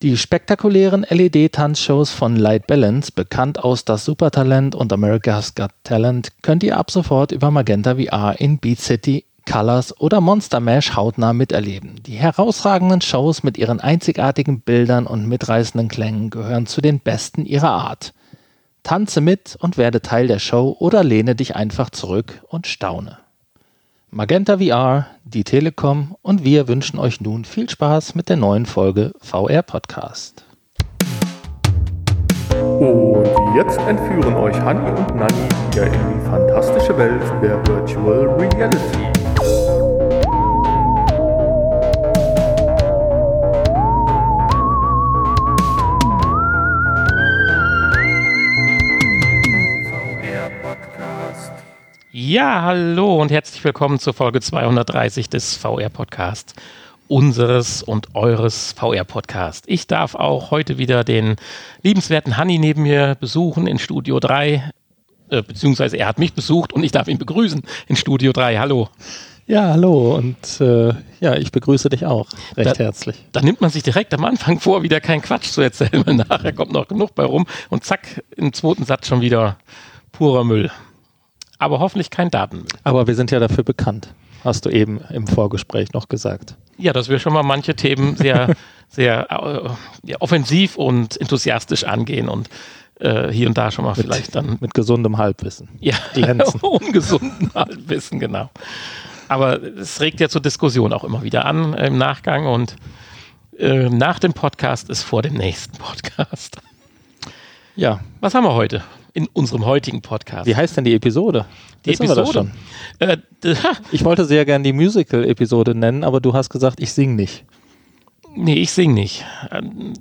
Die spektakulären LED-Tanzshows von Light Balance, bekannt aus Das Supertalent und America's Got Talent, könnt ihr ab sofort über Magenta VR in Beat City, Colors oder Monster Mash hautnah miterleben. Die herausragenden Shows mit ihren einzigartigen Bildern und mitreißenden Klängen gehören zu den besten ihrer Art. Tanze mit und werde Teil der Show oder lehne dich einfach zurück und staune. Magenta VR, die Telekom und wir wünschen euch nun viel Spaß mit der neuen Folge VR Podcast. Und jetzt entführen euch Hani und Nani wieder in die fantastische Welt der Virtual Reality. Ja, hallo und herzlich willkommen zur Folge 230 des VR Podcasts, unseres und eures VR Podcast. Ich darf auch heute wieder den liebenswerten Hanni neben mir besuchen in Studio 3, äh, beziehungsweise er hat mich besucht und ich darf ihn begrüßen in Studio 3. Hallo. Ja, hallo und äh, ja, ich begrüße dich auch recht da, herzlich. Da nimmt man sich direkt am Anfang vor, wieder keinen Quatsch zu erzählen, weil nachher kommt noch genug bei rum und zack, im zweiten Satz schon wieder purer Müll aber hoffentlich kein Datenmüll. Aber wir sind ja dafür bekannt, hast du eben im Vorgespräch noch gesagt. Ja, dass wir schon mal manche Themen sehr, sehr äh, offensiv und enthusiastisch angehen und äh, hier und da schon mal mit, vielleicht dann. Mit gesundem Halbwissen. Ja, ungesundem Halbwissen, genau. Aber es regt ja zur Diskussion auch immer wieder an im Nachgang und äh, nach dem Podcast ist vor dem nächsten Podcast. Ja. Was haben wir heute? In unserem heutigen Podcast. Wie heißt denn die Episode? Die Wissen Episode? Äh, ich wollte sehr gern die Musical-Episode nennen, aber du hast gesagt, ich sing nicht. Nee, ich sing nicht. Ähm,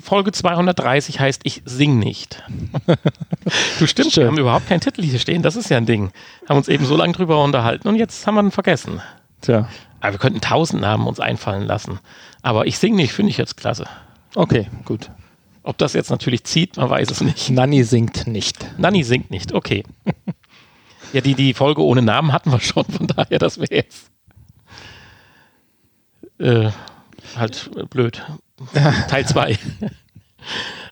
Folge 230 heißt Ich sing nicht. du stimmt, Schön. wir haben überhaupt keinen Titel hier stehen. Das ist ja ein Ding. Haben uns eben so lange drüber unterhalten und jetzt haben wir ihn vergessen. Tja. Aber wir könnten tausend Namen uns einfallen lassen. Aber ich sing nicht, finde ich jetzt klasse. Okay, gut. Ob das jetzt natürlich zieht, man weiß es nicht. Nanny singt nicht. Nanny singt nicht, okay. ja, die, die Folge ohne Namen hatten wir schon, von daher, das wäre jetzt äh, halt blöd. Teil 2.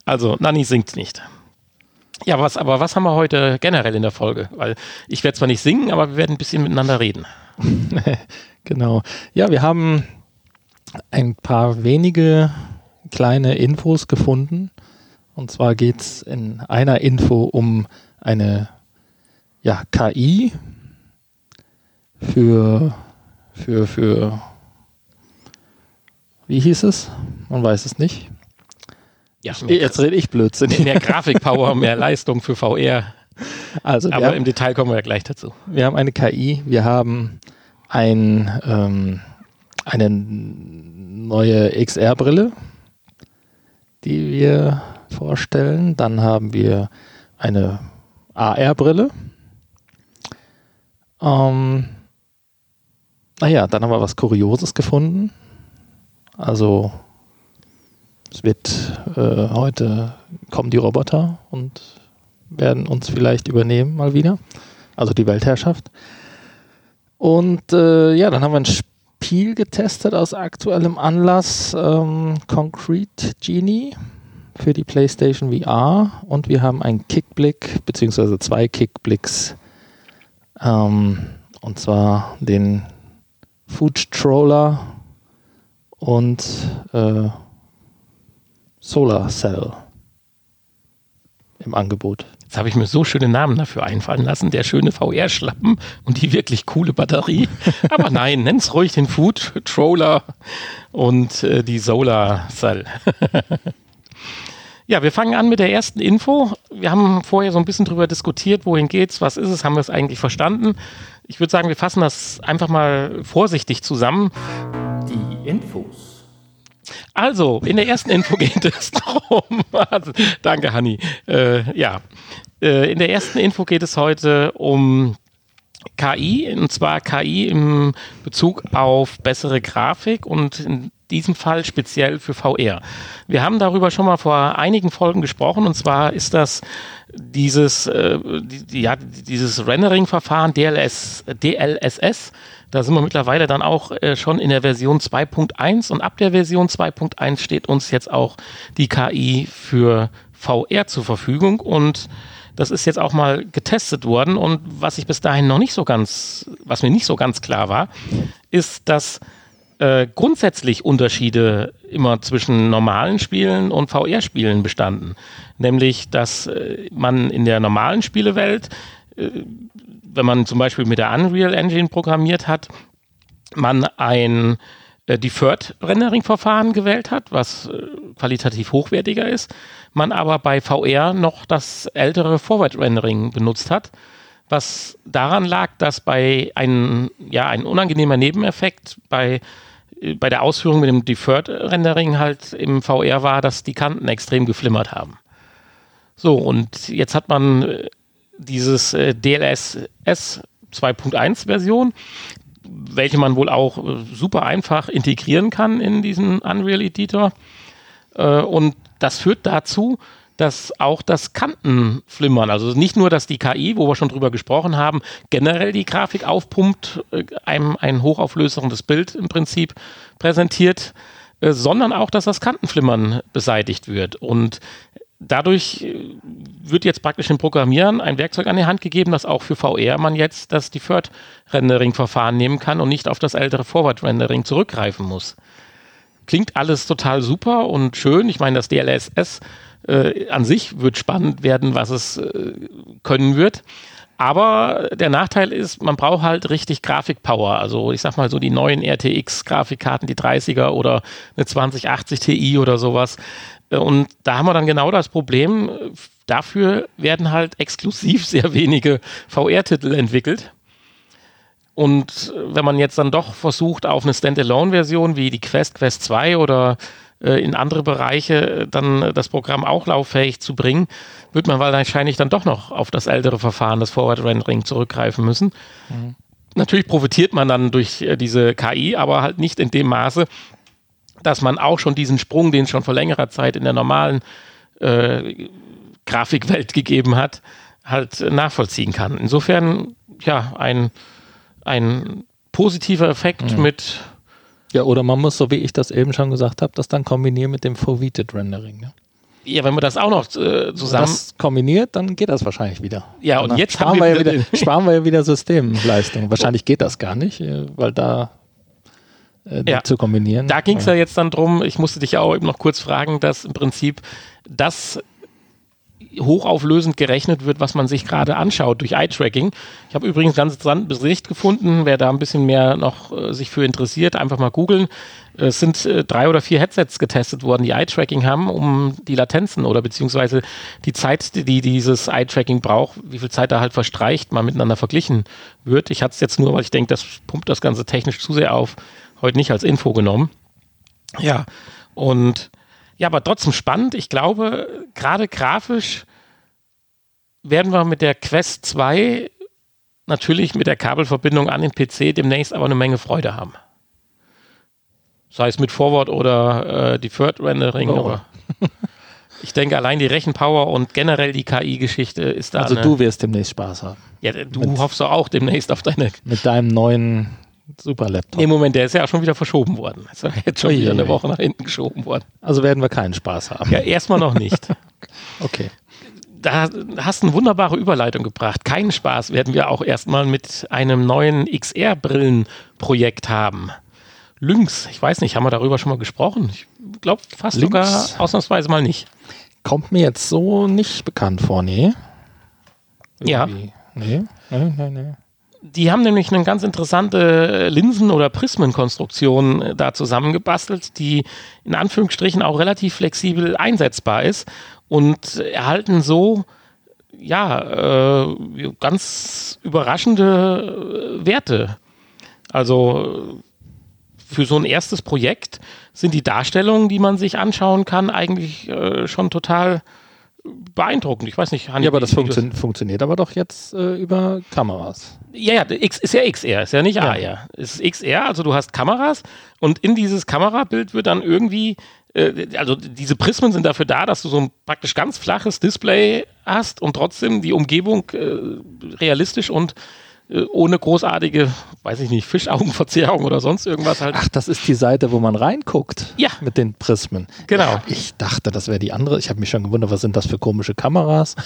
also, Nanny singt nicht. Ja, was, aber was haben wir heute generell in der Folge? Weil ich werde zwar nicht singen, aber wir werden ein bisschen miteinander reden. genau. Ja, wir haben ein paar wenige kleine Infos gefunden. Und zwar geht es in einer Info um eine ja, KI für, für, für, wie hieß es? Man weiß es nicht. Ja, jetzt rede ich Blödsinn. Mehr Grafikpower, mehr Leistung für VR. Also Aber haben, im Detail kommen wir ja gleich dazu. Wir haben eine KI, wir haben ein, ähm, eine neue XR-Brille, die wir vorstellen. Dann haben wir eine AR-Brille. Ähm, naja, dann haben wir was Kurioses gefunden. Also es wird äh, heute kommen die Roboter und werden uns vielleicht übernehmen mal wieder. Also die Weltherrschaft. Und äh, ja, dann haben wir ein Spiel getestet aus aktuellem Anlass, ähm, Concrete Genie für die PlayStation VR und wir haben einen Kickblick, beziehungsweise zwei Kickblicks, ähm, und zwar den Food Troller und äh, Solar Cell im Angebot. Jetzt habe ich mir so schöne Namen dafür einfallen lassen. Der schöne VR-Schlappen und die wirklich coole Batterie. Aber nein, nenn's ruhig den Food Troller und äh, die Solar Cell. ja, wir fangen an mit der ersten Info. Wir haben vorher so ein bisschen drüber diskutiert, wohin geht's, was ist es, haben wir es eigentlich verstanden. Ich würde sagen, wir fassen das einfach mal vorsichtig zusammen. Die Infos. Also, in der ersten Info geht es darum. Also, danke, Hanni. Äh, ja, äh, in der ersten Info geht es heute um KI, und zwar KI im Bezug auf bessere Grafik und in diesem Fall speziell für VR. Wir haben darüber schon mal vor einigen Folgen gesprochen und zwar ist das dieses, äh, die, ja, dieses Rendering-Verfahren DLS, DLSS. Da sind wir mittlerweile dann auch äh, schon in der Version 2.1 und ab der Version 2.1 steht uns jetzt auch die KI für VR zur Verfügung und das ist jetzt auch mal getestet worden und was ich bis dahin noch nicht so ganz, was mir nicht so ganz klar war, ist, dass äh, grundsätzlich Unterschiede immer zwischen normalen Spielen und VR-Spielen bestanden. Nämlich, dass äh, man in der normalen Spielewelt, äh, wenn man zum Beispiel mit der Unreal Engine programmiert hat, man ein äh, Deferred Rendering-Verfahren gewählt hat, was äh, qualitativ hochwertiger ist, man aber bei VR noch das ältere Forward Rendering benutzt hat, was daran lag, dass bei einem, ja, ein unangenehmer Nebeneffekt bei, äh, bei der Ausführung mit dem Deferred Rendering halt im VR war, dass die Kanten extrem geflimmert haben. So, und jetzt hat man äh, dieses äh, DLSS 2.1 Version, welche man wohl auch äh, super einfach integrieren kann in diesen Unreal Editor. Äh, und das führt dazu, dass auch das Kantenflimmern, also nicht nur, dass die KI, wo wir schon drüber gesprochen haben, generell die Grafik aufpumpt, äh, einem ein hochauflösendes Bild im Prinzip präsentiert, sondern auch, dass das Kantenflimmern beseitigt wird. Und dadurch äh, wird jetzt praktisch im Programmieren ein Werkzeug an die Hand gegeben, dass auch für VR man jetzt das Deferred Rendering Verfahren nehmen kann und nicht auf das ältere Forward Rendering zurückgreifen muss. Klingt alles total super und schön. Ich meine, das DLSS äh, an sich wird spannend werden, was es äh, können wird. Aber der Nachteil ist, man braucht halt richtig Grafikpower. Also ich sag mal so die neuen RTX-Grafikkarten, die 30er oder eine 2080 Ti oder sowas. Und da haben wir dann genau das Problem. Dafür werden halt exklusiv sehr wenige VR-Titel entwickelt. Und wenn man jetzt dann doch versucht, auf eine Standalone-Version wie die Quest, Quest 2 oder äh, in andere Bereiche dann das Programm auch lauffähig zu bringen, wird man wahrscheinlich dann doch noch auf das ältere Verfahren, das Forward Rendering, zurückgreifen müssen. Mhm. Natürlich profitiert man dann durch äh, diese KI, aber halt nicht in dem Maße, dass man auch schon diesen Sprung, den es schon vor längerer Zeit in der normalen äh, Grafikwelt gegeben hat, halt nachvollziehen kann. Insofern, ja, ein, ein positiver Effekt mhm. mit. Ja, oder man muss, so wie ich das eben schon gesagt habe, das dann kombinieren mit dem Foveated Rendering. Ja? Ja, wenn man das auch noch äh, zusammen das kombiniert, dann geht das wahrscheinlich wieder. Ja, und, und jetzt sparen wir, wir, ja wieder, sparen wir ja wieder Systemleistung. Wahrscheinlich geht das gar nicht, äh, weil da äh, ja. zu kombinieren. Da ging es ja. ja jetzt dann drum, ich musste dich ja auch eben noch kurz fragen, dass im Prinzip das hochauflösend gerechnet wird, was man sich gerade anschaut durch Eye-Tracking. Ich habe übrigens ganz interessanten Bericht gefunden, wer da ein bisschen mehr noch äh, sich für interessiert, einfach mal googeln. Es sind äh, drei oder vier Headsets getestet worden, die Eye-Tracking haben, um die Latenzen oder beziehungsweise die Zeit, die dieses Eye-Tracking braucht, wie viel Zeit da halt verstreicht, mal miteinander verglichen wird. Ich hatte es jetzt nur, weil ich denke, das pumpt das Ganze technisch zu sehr auf, heute nicht als Info genommen. Ja, und ja, aber trotzdem spannend. Ich glaube, gerade grafisch werden wir mit der Quest 2 natürlich mit der Kabelverbindung an den PC demnächst aber eine Menge Freude haben. Sei es mit Forward oder äh, Deferred Rendering. Oh. Oder ich denke, allein die Rechenpower und generell die KI-Geschichte ist da. Also du wirst demnächst Spaß haben. Ja, du mit, hoffst auch demnächst auf deine. Mit deinem neuen Super Laptop. Im Moment, der ist ja auch schon wieder verschoben worden. Ist ja jetzt schon wieder eine Woche nach hinten geschoben worden. Also werden wir keinen Spaß haben. Ja, erstmal noch nicht. okay. Da hast du eine wunderbare Überleitung gebracht. Keinen Spaß werden wir auch erstmal mit einem neuen XR-Brillenprojekt haben. Lynx, ich weiß nicht, haben wir darüber schon mal gesprochen? Ich glaube fast Lynx. sogar ausnahmsweise mal nicht. Kommt mir jetzt so nicht bekannt vor, nee. Irgendwie. Ja. Nee, nee, nee, nee. Die haben nämlich eine ganz interessante Linsen- oder Prismenkonstruktion äh, da zusammengebastelt, die in Anführungsstrichen auch relativ flexibel einsetzbar ist und erhalten so ja äh, ganz überraschende äh, Werte. Also für so ein erstes Projekt sind die Darstellungen, die man sich anschauen kann, eigentlich äh, schon total beeindruckend. Ich weiß nicht, Hanni, Ja, aber das funktio funktioniert aber doch jetzt äh, über Kameras. Ja, ja, X ist ja XR, ist ja nicht AR. Ja. Es ist XR, also du hast Kameras und in dieses Kamerabild wird dann irgendwie, äh, also diese Prismen sind dafür da, dass du so ein praktisch ganz flaches Display hast und trotzdem die Umgebung äh, realistisch und ohne großartige, weiß ich nicht, Fischaugenverzerrung oder sonst irgendwas halt. Ach, das ist die Seite, wo man reinguckt. Ja. Mit den Prismen. Genau. Ja, ich dachte, das wäre die andere. Ich habe mich schon gewundert, was sind das für komische Kameras?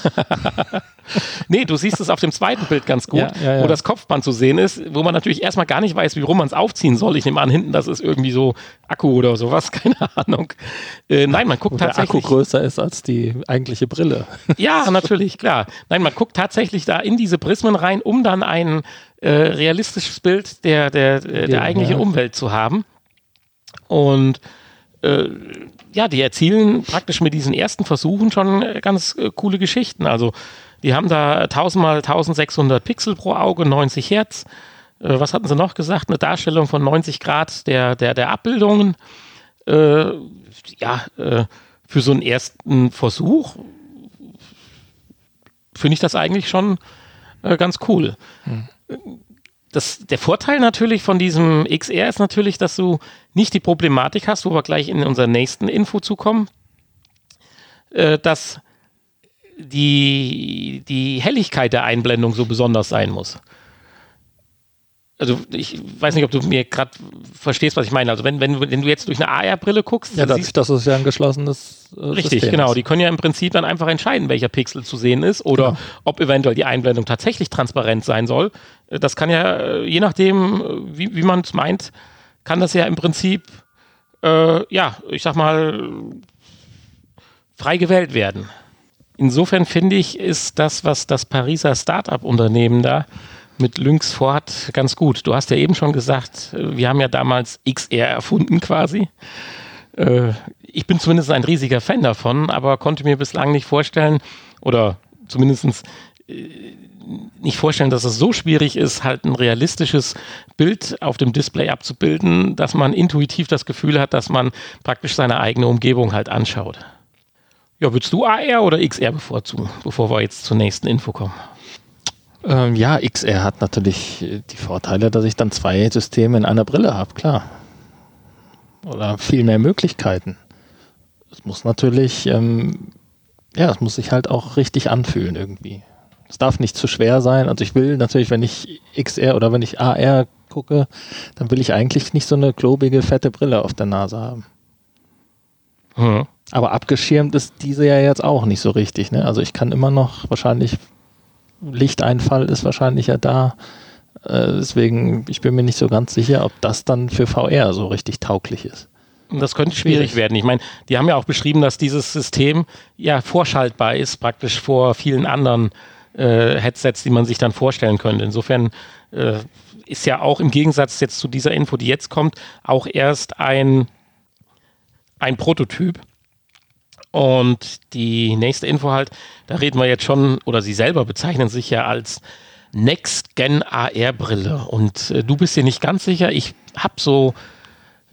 nee, du siehst es auf dem zweiten Bild ganz gut, ja, wo das Kopfband zu sehen ist, wo man natürlich erstmal gar nicht weiß, wie rum man es aufziehen soll. Ich nehme an, hinten, das ist irgendwie so Akku oder sowas, keine Ahnung. Äh, nein, man guckt wo tatsächlich. Der Akku größer ist als die eigentliche Brille. ja, natürlich, klar. Nein, man guckt tatsächlich da in diese Prismen rein, um dann ein äh, realistisches Bild der, der, der, der eigentlichen ja. Umwelt zu haben. Und äh, ja, die erzielen praktisch mit diesen ersten Versuchen schon ganz äh, coole Geschichten. Also die haben da 1000 mal 1600 Pixel pro Auge, 90 Hertz. Äh, was hatten sie noch gesagt? Eine Darstellung von 90 Grad der, der, der Abbildungen. Äh, ja, äh, für so einen ersten Versuch finde ich das eigentlich schon äh, ganz cool. Das, der Vorteil natürlich von diesem XR ist natürlich, dass du nicht die Problematik hast, wo wir gleich in unserer nächsten Info zukommen, äh, dass die, die Helligkeit der Einblendung so besonders sein muss also ich weiß nicht, ob du mir gerade verstehst, was ich meine. Also wenn, wenn, wenn du jetzt durch eine AR-Brille guckst, ja, dadurch, dass es ja ein geschlossenes äh, Richtig, System genau. Ist. Die können ja im Prinzip dann einfach entscheiden, welcher Pixel zu sehen ist oder genau. ob eventuell die Einblendung tatsächlich transparent sein soll. Äh, das kann ja, äh, je nachdem, äh, wie, wie man es meint, kann das ja im Prinzip, äh, ja, ich sag mal, frei gewählt werden. Insofern finde ich, ist das, was das Pariser Start-up-Unternehmen da mit Lynx vorhat, ganz gut. Du hast ja eben schon gesagt, wir haben ja damals XR erfunden quasi. Äh, ich bin zumindest ein riesiger Fan davon, aber konnte mir bislang nicht vorstellen oder zumindest äh, nicht vorstellen, dass es so schwierig ist, halt ein realistisches Bild auf dem Display abzubilden, dass man intuitiv das Gefühl hat, dass man praktisch seine eigene Umgebung halt anschaut. Ja, würdest du AR oder XR bevorzugen, bevor wir jetzt zur nächsten Info kommen? Ähm, ja, XR hat natürlich die Vorteile, dass ich dann zwei Systeme in einer Brille habe, klar. Oder viel mehr Möglichkeiten. Es muss natürlich, ähm, ja, es muss sich halt auch richtig anfühlen irgendwie. Es darf nicht zu schwer sein. Also ich will natürlich, wenn ich XR oder wenn ich AR gucke, dann will ich eigentlich nicht so eine klobige, fette Brille auf der Nase haben. Hm. Aber abgeschirmt ist diese ja jetzt auch nicht so richtig. Ne? Also ich kann immer noch wahrscheinlich Lichteinfall ist wahrscheinlich ja da. Äh, deswegen, ich bin mir nicht so ganz sicher, ob das dann für VR so richtig tauglich ist. Das könnte schwierig werden. Ich meine, die haben ja auch beschrieben, dass dieses System ja vorschaltbar ist, praktisch vor vielen anderen äh, Headsets, die man sich dann vorstellen könnte. Insofern äh, ist ja auch im Gegensatz jetzt zu dieser Info, die jetzt kommt, auch erst ein, ein Prototyp. Und die nächste Info halt, da reden wir jetzt schon, oder Sie selber bezeichnen sich ja als Next-Gen AR-Brille. Und äh, du bist dir nicht ganz sicher. Ich habe so,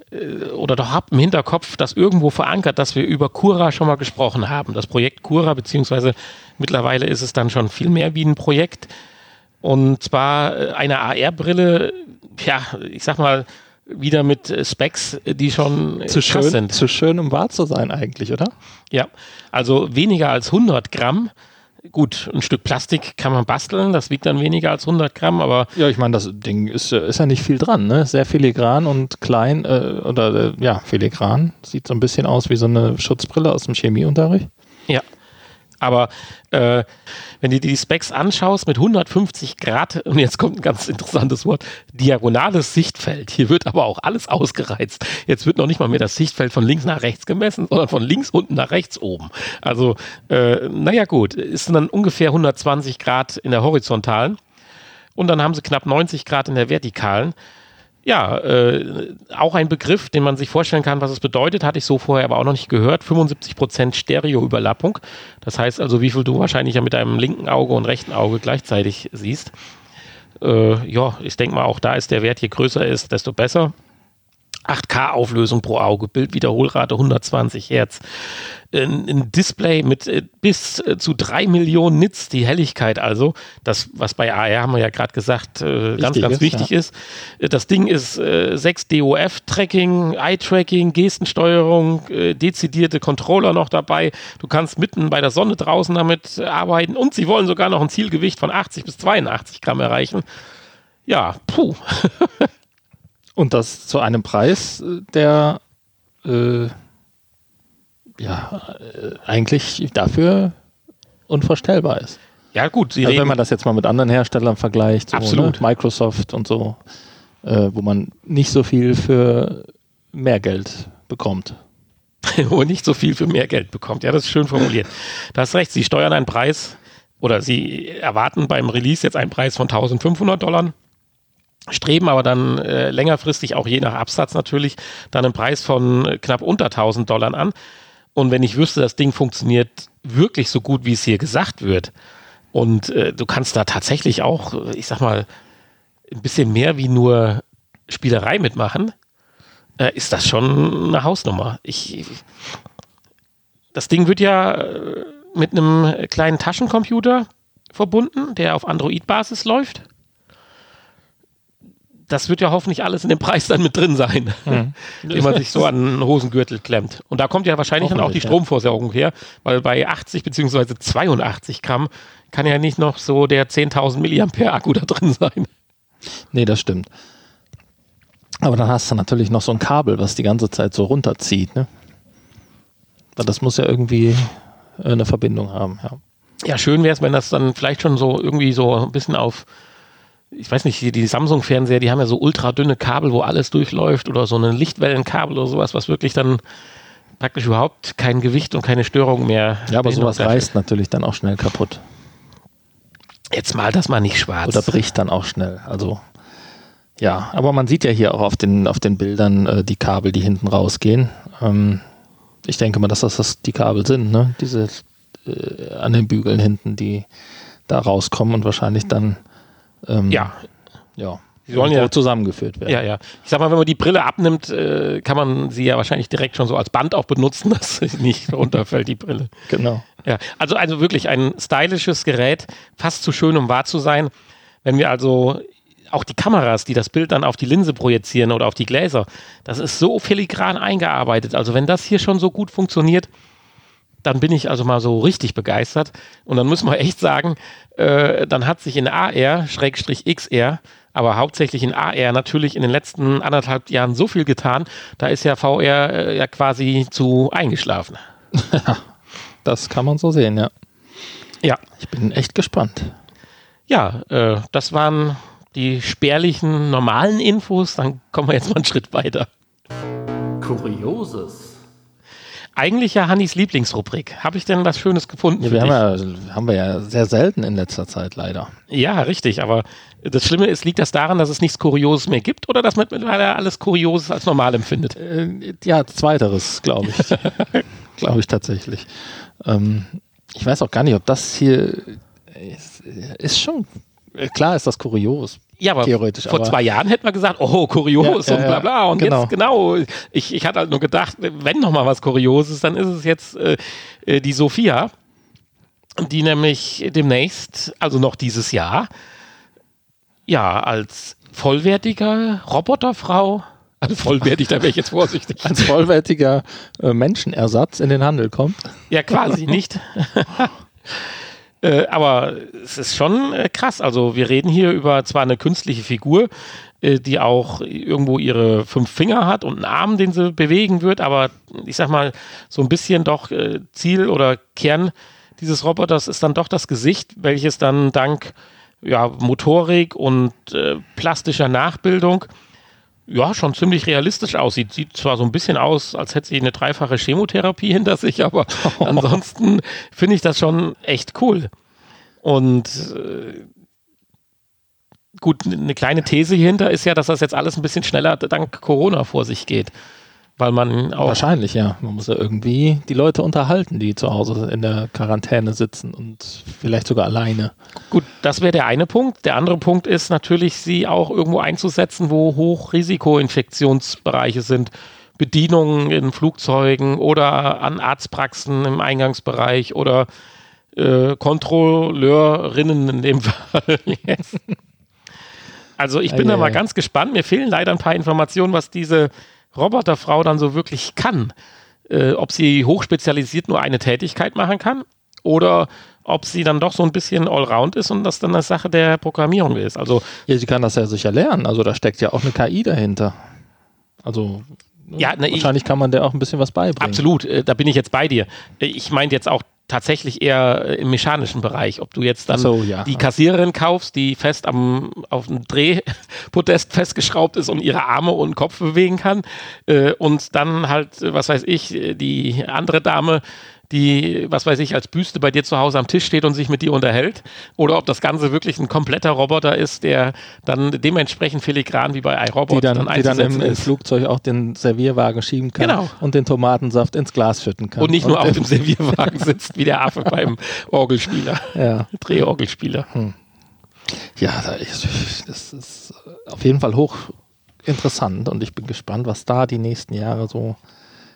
äh, oder doch habe im Hinterkopf das irgendwo verankert, dass wir über Cura schon mal gesprochen haben. Das Projekt Cura, beziehungsweise mittlerweile ist es dann schon viel mehr wie ein Projekt. Und zwar äh, eine AR-Brille, ja, ich sag mal, wieder mit äh, Specs, äh, die schon äh, zu schön sind. Zu schön, um wahr zu sein eigentlich, oder? Ja, also weniger als 100 Gramm. Gut, ein Stück Plastik kann man basteln, das wiegt dann weniger als 100 Gramm, aber... Ja, ich meine, das Ding ist, ist ja nicht viel dran, ne? Sehr filigran und klein, äh, oder äh, ja, filigran. Sieht so ein bisschen aus wie so eine Schutzbrille aus dem Chemieunterricht. Ja, aber äh, wenn du dir die Specs anschaust mit 150 Grad, und jetzt kommt ein ganz interessantes Wort, diagonales Sichtfeld. Hier wird aber auch alles ausgereizt. Jetzt wird noch nicht mal mehr das Sichtfeld von links nach rechts gemessen, sondern von links unten nach rechts oben. Also, äh, naja gut, ist dann ungefähr 120 Grad in der horizontalen. Und dann haben sie knapp 90 Grad in der vertikalen. Ja, äh, auch ein Begriff, den man sich vorstellen kann, was es bedeutet, hatte ich so vorher aber auch noch nicht gehört. 75% Stereoüberlappung. Das heißt also, wie viel du wahrscheinlich ja mit deinem linken Auge und rechten Auge gleichzeitig siehst. Äh, ja, ich denke mal, auch da ist der Wert, je größer ist, desto besser. 8K-Auflösung pro Auge, Bildwiederholrate 120 Hertz, ein, Display mit äh, bis äh, zu drei Millionen Nits, die Helligkeit also, das, was bei AR haben wir ja gerade gesagt, äh, ganz, ganz wichtig ja. ist. Äh, Das Ding ist äh, 6 DOF-Tracking, Eye-Tracking, Gestensteuerung, äh, dezidierte Controller noch dabei. Du kannst mitten bei der Sonne draußen damit arbeiten und sie wollen sogar noch ein Zielgewicht von 80 bis 82 Gramm erreichen. Ja, puh. Und das zu einem Preis, äh, der äh, ja äh, eigentlich dafür unvorstellbar ist. Ja, gut, sie Also wenn man das jetzt mal mit anderen Herstellern vergleicht, so, Absolut. Ne, Microsoft und so, äh, wo man nicht so viel für mehr Geld bekommt. wo man nicht so viel für mehr Geld bekommt. Ja, das ist schön formuliert. Da hast recht, sie steuern einen Preis oder sie erwarten beim Release jetzt einen Preis von 1500 Dollar, streben aber dann äh, längerfristig auch je nach Absatz natürlich dann einen Preis von äh, knapp unter 1000 Dollar an. Und wenn ich wüsste, das Ding funktioniert wirklich so gut, wie es hier gesagt wird, und äh, du kannst da tatsächlich auch, äh, ich sag mal, ein bisschen mehr wie nur Spielerei mitmachen, äh, ist das schon eine Hausnummer. Ich, das Ding wird ja äh, mit einem kleinen Taschencomputer verbunden, der auf Android-Basis läuft. Das wird ja hoffentlich alles in dem Preis dann mit drin sein, den man sich so an den Hosengürtel klemmt. Und da kommt ja wahrscheinlich dann auch die. Stromversorgung her, weil bei 80 beziehungsweise 82 Gramm kann ja nicht noch so der 10.000 Milliampere Akku da drin sein. Nee, das stimmt. Aber dann hast du natürlich noch so ein Kabel, was die ganze Zeit so runterzieht. Ne? Weil das muss ja irgendwie äh, eine Verbindung haben. Ja. Ja, schön wäre es, wenn das dann vielleicht schon so irgendwie so ein bisschen auf, ich weiß nicht, die, die Samsung-Fernseher, die haben ja so ultra dünne Kabel, wo alles durchläuft oder so ein Lichtwellenkabel oder sowas, was wirklich dann praktisch überhaupt kein Gewicht und keine Störung mehr. ja, aber sowas reißt natürlich dann auch schnell kaputt. Jetzt mal das mal nicht schwarz. Oder bricht dann auch schnell. Also ja, aber man sieht ja hier auch auf den, auf den Bildern äh, die Kabel, die hinten rausgehen. Ähm, ich denke mal, dass das, das die Kabel sind, ne? Diese äh, an den Bügeln hinten, die da rauskommen und wahrscheinlich dann ähm, ja, ja, Die sollen ja- zusammengeführt werden. ja, ja. Ich sag mal, wenn man die Brille abnimmt, äh, kann man sie ja wahrscheinlich direkt schon so als Band auch benutzen, dass sie nicht runterfällt, die Brille. Genau. Ja, also, also wirklich ein stylisches Gerät, fast zu schön, um wahr zu sein. Wenn wir also auch die Kameras, die das Bild dann auf die Linse projizieren oder auf die Gläser, das ist so filigran eingearbeitet. Also wenn das hier schon so gut funktioniert, dann bin ich also mal so richtig begeistert. Und dann muss man echt sagen, äh, dann hat sich in AR, Schrägstrich XR, aber hauptsächlich in AR natürlich in den letzten anderthalb Jahren so viel getan, da ist ja VR äh, ja quasi zu eingeschlafen. Das kann man so sehen, ja. Ja, Ich bin echt gespannt. Ja, äh, das waren die spärlichen normalen Infos. Dann kommen wir jetzt mal einen Schritt weiter. Kurioses. Eigentlich ja Hannis Lieblingsrubrik. Habe ich denn was Schönes gefunden? Ja, wir haben ja, haben wir ja sehr selten in letzter Zeit leider. ja, richtig. Aber das Schlimme ist, liegt das daran, dass es nichts Kurioses mehr gibt oder dass man mittlerweile alles Kurioses als normal empfindet? Äh, ja, zweiteres, glaube ich. glaube ich tatsächlich. Ähm, ich weiß auch gar nicht, ob das hier ist, ist schon äh, klar ist das kurios. Ja, aber Theoretisch, vor aber- zwei Jahren hätten wir gesagt, oh, kurios Ja, ja, und bla bla. Und genau. jetzt genau, ich, ich hatte halt nur gedacht, wenn noch mal was Kurioses, dann ist es jetzt äh, äh, die Sophia, die nämlich demnächst, also noch dieses Jahr, ja, als vollwertiger Roboterfrau, also vollwertig, da wäre ich jetzt vorsichtig. Als vollwertiger äh, Menschenersatz in den Handel kommt. Ja, quasi nicht. äh, aber es ist schon äh, krass. Also wir reden hier über zwar eine künstliche Figur, äh, die auch irgendwo ihre fünf Finger hat und einen Arm, den sie bewegen wird, aber ich sag mal, so ein bisschen doch äh, Ziel oder Kern dieses Roboters ist dann doch das Gesicht, welches dann dank ja, Motorik und äh, plastischer Nachbildung ja, schon ziemlich realistisch aussieht. Sieht zwar so ein bisschen aus, als hätte sie eine dreifache Chemotherapie hinter sich, aber ansonsten finde ich das schon echt cool. Und äh, gut, eine kleine These hier hinter ist ja, dass das jetzt alles ein bisschen schneller dank Corona vor sich geht. Weil man auch. Wahrscheinlich, ja. Man muss ja irgendwie die Leute unterhalten, die zu Hause in der Quarantäne sitzen und vielleicht sogar alleine. Gut, das wäre der eine Punkt. Der andere Punkt ist natürlich, sie auch irgendwo einzusetzen, wo Hochrisikoinfektionsbereiche sind. Bedienungen in Flugzeugen oder an Arztpraxen im Eingangsbereich oder äh, Kontrolleurinnen in dem Fall. yes. Also ich bin ja, da mal ja. ganz gespannt. Mir fehlen leider ein paar Informationen, was diese Roboterfrau dann so wirklich kann. Äh, ob sie hochspezialisiert nur eine Tätigkeit machen kann oder ob sie dann doch so ein bisschen allround ist und das dann eine Sache der Programmierung ist. Also ja, sie kann das ja sicher lernen. Also da steckt ja auch eine KI dahinter. Also ja, ne, wahrscheinlich ich, kann man der auch ein bisschen was beibringen. Absolut, äh, da bin ich jetzt bei dir. Ich meinte jetzt auch tatsächlich eher äh, im mechanischen Bereich. Ob du jetzt dann so, ja. die Kassiererin kaufst, die fest am, auf dem Drehpodest festgeschraubt ist und ihre Arme und Kopf bewegen kann äh, und dann halt, was weiß ich, die andere Dame, die, was weiß ich, als Büste bei dir zu Hause am Tisch steht und sich mit dir unterhält. Oder ob das Ganze wirklich ein kompletter Roboter ist, der dann dementsprechend filigran wie bei iRobot die dann, dann, die dann im, im, Flugzeug auch den Servierwagen schieben kann genau. und den Tomatensaft ins Glas schütten kann. Und nicht nur und auf dem Servierwagen sitzt wie der Affe beim Orgelspieler, ja. Drehorgelspieler. Hm. Ja, das ist auf jeden Fall hoch interessant und ich bin gespannt, was da die nächsten Jahre so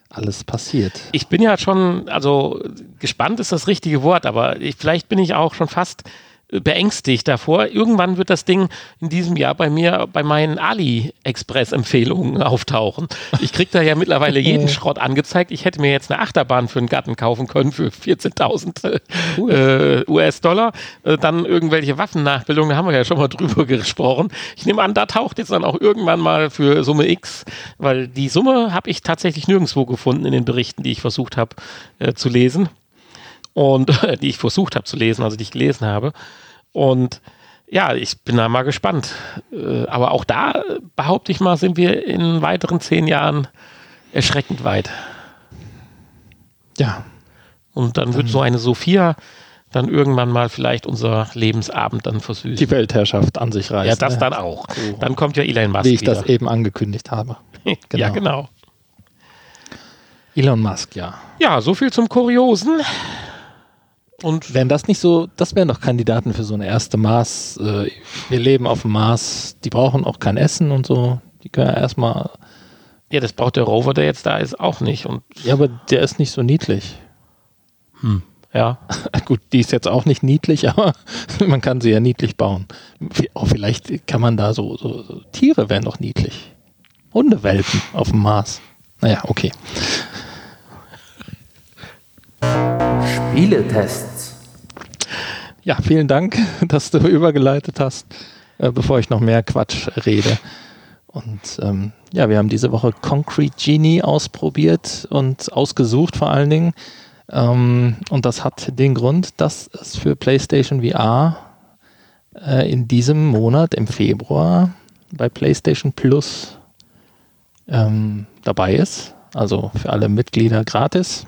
alles passiert. Ich bin ja schon, also gespannt ist das richtige Wort, aber ich, vielleicht bin ich auch schon fast beängstigt davor. Irgendwann wird das Ding in diesem Jahr bei mir bei meinen AliExpress-Empfehlungen auftauchen. Ich kriege da ja mittlerweile jeden Schrott angezeigt. Ich hätte mir jetzt eine Achterbahn für einen Gatten kaufen können für 14.000 cool. äh, US-Dollar. Äh, dann irgendwelche Waffennachbildungen, da haben wir ja schon mal drüber gesprochen. Ich nehme an, da taucht jetzt dann auch irgendwann mal für Summe X, weil die Summe habe ich tatsächlich nirgendwo gefunden in den Berichten, die ich versucht habe äh, zu lesen und die ich versucht habe zu lesen, also die ich gelesen habe. Und ja, ich bin da mal gespannt. Äh, aber auch da, behaupte ich mal, sind wir in weiteren zehn Jahren erschreckend weit. Ja. Und dann, dann wird so eine Sophia dann irgendwann mal vielleicht unser Lebensabend dann versüßen. Die Weltherrschaft an sich reißen. Ja, das ne? dann auch. Dann kommt ja Elon Musk Wie ich wieder. das eben angekündigt habe. genau. Ja, genau. Elon Musk, ja. Ja, so viel zum Kuriosen. Und wären das nicht so, das wären doch Kandidaten für so eine erste Mars. Äh, wir leben auf dem Mars, die brauchen auch kein Essen und so. Die können ja erstmal. Ja, das braucht der Rover, der jetzt da ist, auch nicht. Und ja, aber der ist nicht so niedlich. Hm. Ja. Gut, die ist jetzt auch nicht niedlich, aber man kann sie ja niedlich bauen. Oh, vielleicht kann man da so, so, so Tiere wären doch niedlich. Hundewelpen auf dem Mars. Naja, okay. Spieletests. Ja, vielen Dank, dass du übergeleitet hast, äh, bevor ich noch mehr Quatsch rede. Und ähm, ja, wir haben diese Woche Concrete Genie ausprobiert und ausgesucht vor allen Dingen. Ähm, und das hat den Grund, dass es für PlayStation VR äh, in diesem Monat, im Februar, bei PlayStation Plus ähm, dabei ist. Also für alle Mitglieder gratis.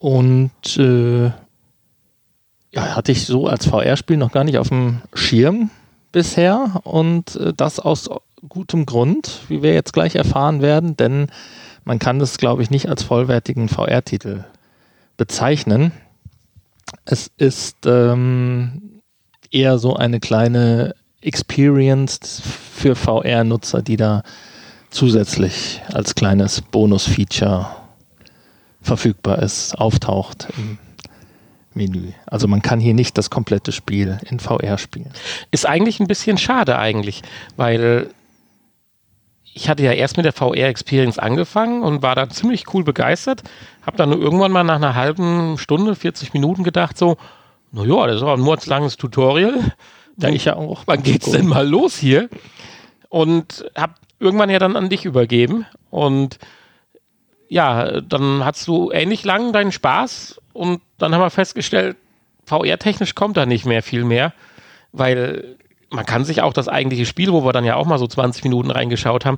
Und äh, ja, hatte ich so als VR-Spiel noch gar nicht auf dem Schirm bisher und äh, das aus gutem Grund, wie wir jetzt gleich erfahren werden, denn man kann das, glaube ich, nicht als vollwertigen VR-Titel bezeichnen. Es ist ähm, eher so eine kleine Experience für VR-Nutzer, die da zusätzlich als kleines Bonus-Feature verfügbar ist, auftaucht im Menü. Also man kann hier nicht das komplette Spiel in VR spielen. Ist eigentlich ein bisschen schade eigentlich, weil ich hatte ja erst mit der VR-Experience angefangen und war dann ziemlich cool begeistert. Hab dann irgendwann mal nach einer halben Stunde, 40 Minuten gedacht so, naja, das ist aber ein mordslanges Tutorial. Ja, ich ja auch. Wann geht's denn mal los hier? Und hab irgendwann ja dann an dich übergeben und ja, dann hast du ähnlich lang deinen Spaß und dann haben wir festgestellt, VR-technisch kommt da nicht mehr viel mehr, weil man kann sich auch das eigentliche Spiel, wo wir dann ja auch mal so 20 Minuten reingeschaut haben,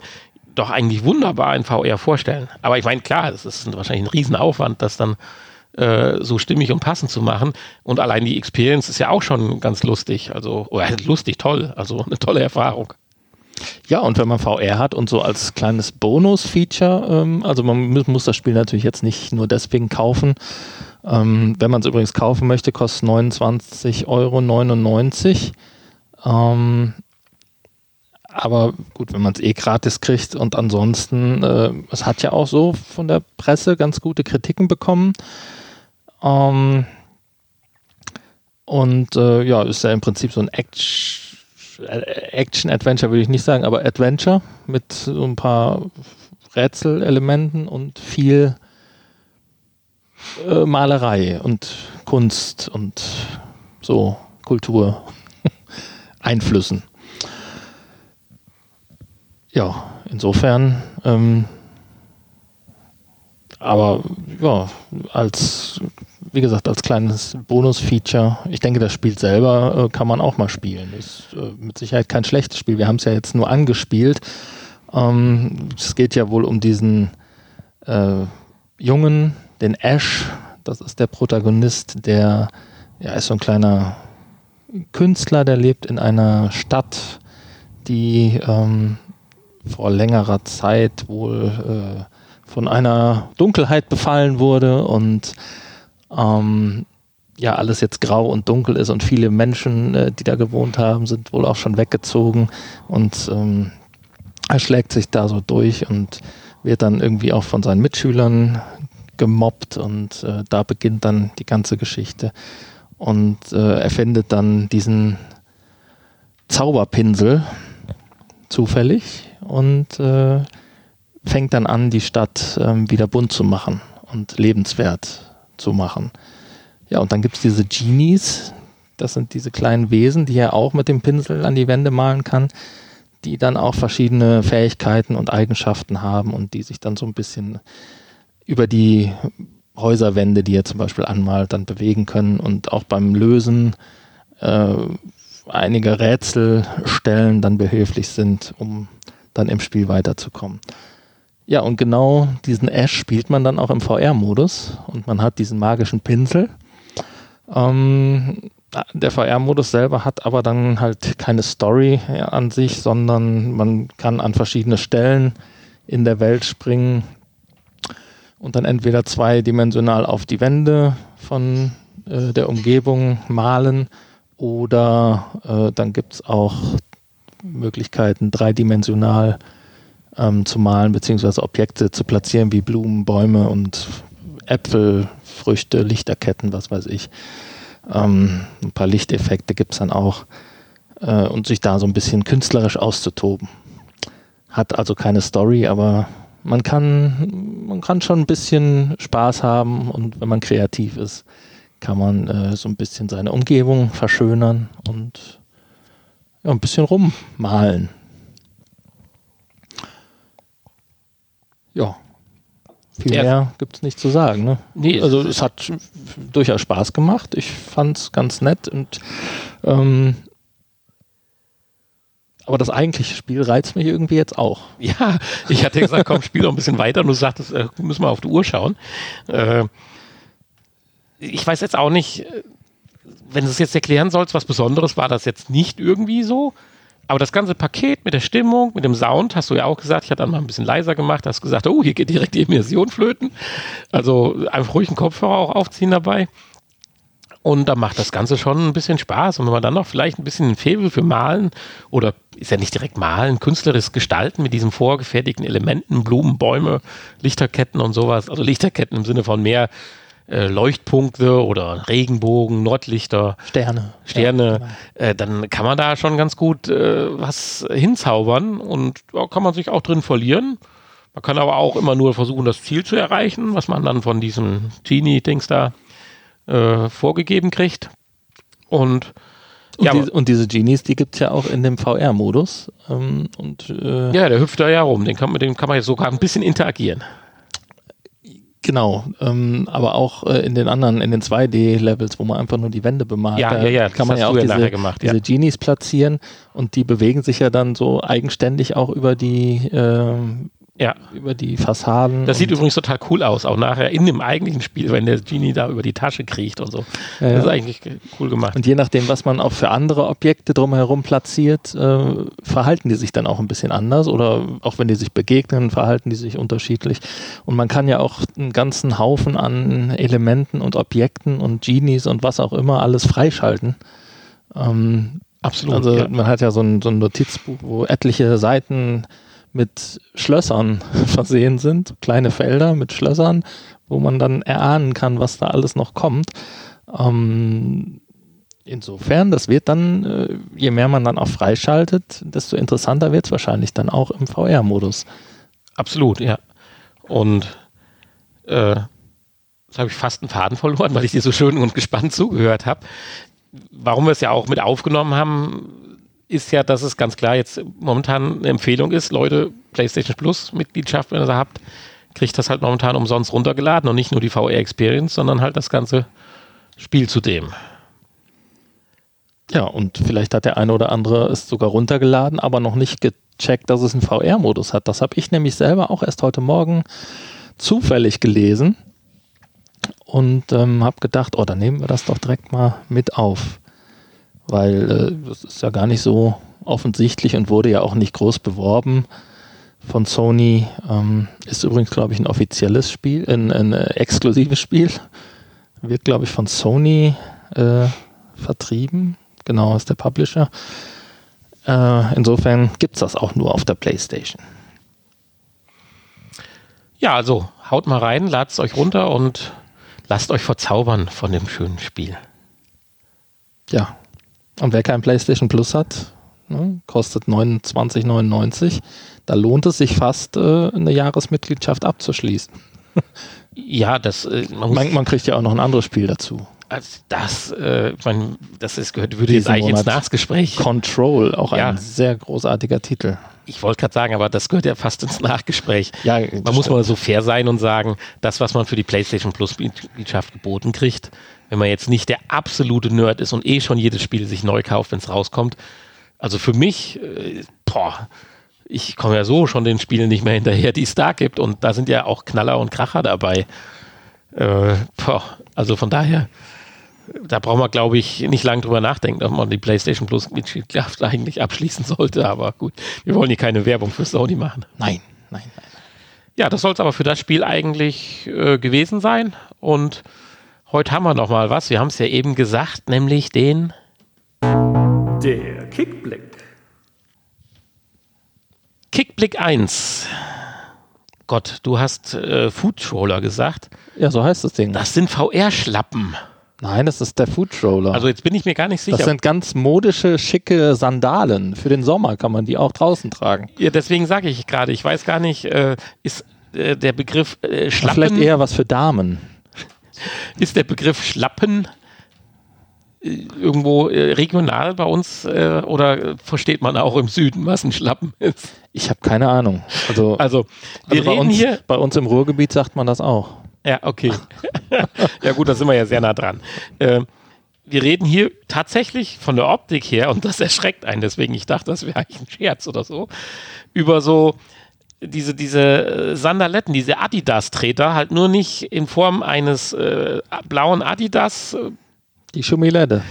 doch eigentlich wunderbar in VR vorstellen. Aber ich meine, klar, es ist wahrscheinlich ein Riesenaufwand, das dann äh, so stimmig und passend zu machen. Und allein die Experience ist ja auch schon ganz lustig. Also, oder lustig, toll. Also eine tolle Erfahrung. Ja, und wenn man VR hat und so als kleines Bonus-Feature, ähm, also man muss, muss das Spiel natürlich jetzt nicht nur deswegen kaufen. Ähm, wenn man es übrigens kaufen möchte, kostet 29,99 Euro. Ähm, aber gut, wenn man es eh gratis kriegt und ansonsten, äh, es hat ja auch so von der Presse ganz gute Kritiken bekommen. Ähm, und äh, ja, ist ja im Prinzip so ein Action-Adventure, würde ich nicht sagen, aber Adventure mit so ein paar Rätselelementen und viel äh, Malerei und Kunst und so Kultur Einflüssen. Ja, insofern, ähm, aber ja, als, wie gesagt, als kleines Bonus-Feature, ich denke, das Spiel selber äh, kann man auch mal spielen. Ist äh, mit Sicherheit kein schlechtes Spiel. Wir haben es ja jetzt nur angespielt. Ähm, es geht ja wohl um diesen äh, Jungen, den Ash. Das ist der Protagonist, der ja, ist so ein kleiner Künstler, der lebt in einer Stadt, die ähm, vor längerer Zeit wohl äh, von einer Dunkelheit befallen wurde und ähm, ja alles jetzt grau und dunkel ist und viele Menschen, äh, die da gewohnt haben, sind wohl auch schon weggezogen und ähm, er schlägt sich da so durch und wird dann irgendwie auch von seinen Mitschülern gemobbt und äh, da beginnt dann die ganze Geschichte. Und äh, erfindet dann diesen Zauberpinsel zufällig und äh, fängt dann an, die Stadt äh, wieder bunt zu machen und lebenswert zu machen. Ja, und dann gibt es diese Genies, das sind diese kleinen Wesen, die er auch mit dem Pinsel an die Wände malen kann, die dann auch verschiedene Fähigkeiten und Eigenschaften haben und die sich dann so ein bisschen über die Häuserwände, die er zum Beispiel anmalt, dann bewegen können und auch beim Lösen äh, einige Rätselstellen dann behilflich sind, um dann im Spiel weiterzukommen. Ja, und genau diesen Ash spielt man dann auch im VR-Modus und man hat diesen magischen Pinsel. Ähm, der VR-Modus selber hat aber dann halt keine Story an sich, sondern man kann an verschiedene Stellen in der Welt springen und dann entweder zweidimensional auf die Wände von äh, der Umgebung malen oder äh, dann gibt es auch Möglichkeiten, dreidimensional ähm, zu malen, beziehungsweise Objekte zu platzieren, wie Blumen, Bäume und Äpfel, Früchte, Lichterketten, was weiß ich. Ähm, ein paar Lichteffekte gibt es dann auch. Äh, und sich da so ein bisschen künstlerisch auszutoben. Hat also keine Story, aber man kann, man kann schon ein bisschen Spaß haben und wenn man kreativ ist, kann man äh, so ein bisschen seine Umgebung verschönern und ja, ein bisschen rummalen. Ja, viel ja. mehr gibt es nicht zu sagen. Ne? Nee, also es hat durchaus Spaß gemacht. Ich fand es ganz nett und ähm, aber das eigentliche Spiel reizt mich irgendwie jetzt auch. Ja, ich hatte gesagt, komm, spiel doch ein bisschen weiter und du sagtest, äh, müssen wir auf die Uhr schauen. Äh, ich weiß jetzt auch nicht, äh, wenn du es jetzt erklären sollst, was Besonderes war das jetzt nicht irgendwie so. Aber das ganze Paket mit der Stimmung, mit dem Sound, hast du ja auch gesagt, ich hatte dann mal ein bisschen leiser gemacht, hast gesagt, oh, hier geht direkt die Immersion flöten. Also einfach ruhig einen Kopfhörer auch aufziehen dabei. Und da macht das Ganze schon ein bisschen Spaß. Und wenn man dann noch vielleicht ein bisschen ein Faible für Malen oder ist ja nicht direkt Malen, künstlerisches Gestalten mit diesen vorgefertigten Elementen, Blumen, Bäume, Lichterketten und sowas. Also Lichterketten im Sinne von mehr äh, Leuchtpunkte oder Regenbogen, Nordlichter, Sterne. Sterne, ja, genau. äh, dann kann man da schon ganz gut äh, was hinzaubern und da kann man sich auch drin verlieren. Man kann aber auch immer nur versuchen, das Ziel zu erreichen, was man dann von diesem Genie-Dings da äh, vorgegeben kriegt. Und und, ja, die, und, diese Genies, die gibt es ja auch in dem VR-Modus. Ähm, äh, ja, der hüpft da ja rum. Den kann, mit dem kann man jetzt sogar ein bisschen interagieren. Genau, ähm, aber auch äh, in den anderen, in den 2D-Levels, wo man einfach nur die Wände bemalt, ja, ja, ja, kann man ja auch diese, gemacht, diese Genies platzieren und die bewegen sich ja dann so eigenständig auch über die äh, Ja. über die Fassaden. Das sieht übrigens total cool aus, auch nachher in dem eigentlichen Spiel, wenn der Genie da über die Tasche kriecht und so. Ja. Das ist eigentlich cool gemacht. Und je nachdem, was man auch für andere Objekte drumherum platziert, äh, verhalten die sich dann auch ein bisschen anders oder auch wenn die sich begegnen, verhalten die sich unterschiedlich. Und man kann ja auch einen ganzen Haufen an Elementen und Objekten und Genies und was auch immer alles freischalten. Ähm, Absolut. also ja. man hat ja so ein, so ein Notizbuch, wo etliche Seiten mit Schlössern versehen sind, kleine Felder mit Schlössern, wo man dann erahnen kann, was da alles noch kommt. Ähm, insofern, das wird dann, äh, je mehr man dann auch freischaltet, desto interessanter wird es wahrscheinlich dann auch im VR-Modus. Absolut, ja. Und äh, jetzt habe ich fast einen Faden verloren, weil ich dir so schön und gespannt zugehört habe. Warum wir es ja auch mit aufgenommen haben, ist ja, dass es ganz klar jetzt momentan eine Empfehlung ist, Leute, PlayStation Plus Mitgliedschaft, wenn ihr sie habt, kriegt das halt momentan umsonst runtergeladen und nicht nur die VR Experience, sondern halt das ganze Spiel zudem. Ja, und vielleicht hat der eine oder andere es sogar runtergeladen, aber noch nicht gecheckt, dass es einen VR-Modus hat. Das habe ich nämlich selber auch erst heute Morgen zufällig gelesen und ähm, habe gedacht, oh, dann nehmen wir das doch direkt mal mit auf. Weil äh, das ist ja gar nicht so offensichtlich und wurde ja auch nicht groß beworben von Sony. Ähm, ist übrigens, glaube ich, ein offizielles Spiel, ein, ein äh, exklusives Spiel. Wird, glaube ich, von Sony äh, vertrieben. Genau, ist der Publisher. Äh, insofern gibt es das auch nur auf der PlayStation. Ja, also haut mal rein, ladet es euch runter und lasst euch verzaubern von dem schönen Spiel. Ja. Und wer kein PlayStation Plus hat, ne, kostet 29,99. Da lohnt es sich fast, äh, eine Jahresmitgliedschaft abzuschließen. Ja, das, äh, man Man, man kriegt ja auch noch ein anderes Spiel dazu. also das, äh, man, das ist, gehört, würde jetzt Diesen eigentlich ins. Nachgespräch. Control, auch Ja. ein sehr großartiger Titel. Ich wollte gerade sagen, aber das gehört ja fast ins Nachgespräch. Ja, Man muss mal so fair sein und sagen, das, was man für die PlayStation Plus Mitgliedschaft geboten kriegt, wenn man jetzt nicht der absolute Nerd ist und eh schon jedes Spiel sich neu kauft, wenn es rauskommt. Also für mich, äh, boah, ich komme ja so schon den Spielen nicht mehr hinterher, die es da gibt. Und da sind ja auch Knaller und Kracher dabei. Äh, boah, also von daher, da braucht man, glaube ich, nicht lange drüber nachdenken, ob man die PlayStation Plus Mitgliedschaft eigentlich abschließen sollte. Aber gut, wir wollen hier keine Werbung für Sony machen. Nein, nein, nein. Ja, das soll es aber für das Spiel eigentlich äh, gewesen sein. Und heute haben wir noch mal was. Wir haben es ja eben gesagt, nämlich den. Der Kickblick. Kickblick 1. Gott, du hast äh, Food Troller gesagt. Ja, so heißt das Ding. Das sind VR-Schlappen. Nein, das ist der Food Troller. Also jetzt bin ich mir gar nicht sicher. das sind ganz modische, schicke Sandalen. Für den Sommer kann man die auch draußen tragen. ja, deswegen sage ich gerade, ich weiß gar nicht, äh, ist äh, der Begriff äh, Schlappen, Vielleicht eher was für Damen. Ist der Begriff Schlappen äh, irgendwo äh, regional bei uns äh, oder versteht man auch im Süden, was ein Schlappen ist? Ich habe keine Ahnung. Also, Also, wir also bei, reden uns, hier. bei uns im Ruhrgebiet sagt man das auch. Ja, okay. ja, gut, da sind wir ja sehr nah dran. Äh, wir reden hier tatsächlich von der Optik her, und das erschreckt einen, deswegen ich dachte, das wäre eigentlich ein Scherz oder so, über so diese, diese äh, Sandaletten, diese Adidas-Treter, halt nur nicht in Form eines äh, blauen Adidas, äh, Die Schumilette.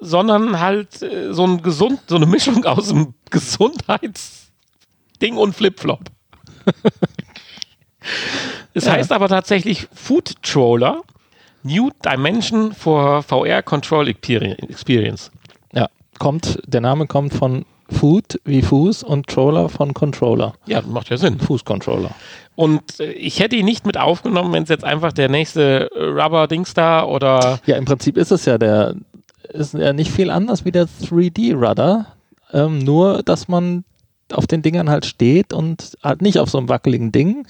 sondern halt äh, so ein gesund, so eine Mischung aus einem Gesundheitsding und Flipflop. Es Ja. heißt aber tatsächlich Food Troller, New Dimension for VR Control Experience. Ja, kommt, der Name kommt von Food wie Fuß und Troller von Controller. Ja, macht ja Sinn. Fußcontroller. Und äh, ich hätte ihn nicht mit aufgenommen, wenn es jetzt einfach der nächste äh, Rubber-Dings da oder Ja, im Prinzip ist es ja der, ist ja nicht viel anders wie der 3D-Rudder, ähm, nur dass man auf den Dingern halt steht und halt nicht auf so einem wackeligen Ding,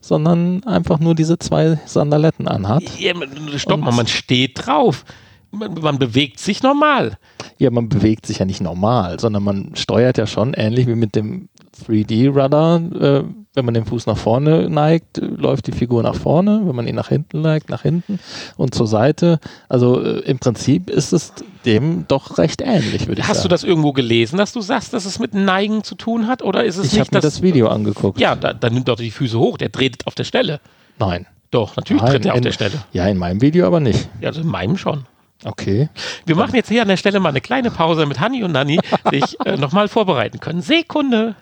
sondern einfach nur diese zwei Sandaletten anhat. Ja, stopp Und- mal, man steht drauf. Man, man bewegt sich normal. Ja, man bewegt sich ja nicht normal, sondern man steuert ja schon ähnlich wie mit dem 3D-Rudder. Äh, wenn man den Fuß nach vorne neigt, läuft die Figur nach vorne. Wenn man ihn nach hinten neigt, nach hinten und zur Seite. Also äh, im Prinzip ist es dem doch recht ähnlich, würde ich Hast sagen. du das irgendwo gelesen, dass du sagst, dass es mit Neigen zu tun hat? Oder ist es Ich nicht habe mir das Video angeguckt. Ja, da, dann nimmt doch die Füße hoch, der dreht auf der Stelle. Nein. Doch, natürlich Nein, tritt er auf in- der Stelle. Ja, in meinem Video aber nicht. Ja, also in meinem schon. Okay. Wir machen jetzt hier an der Stelle mal eine kleine Pause mit Hanni und Nanni, sich äh, nochmal vorbereiten können. Sekunde.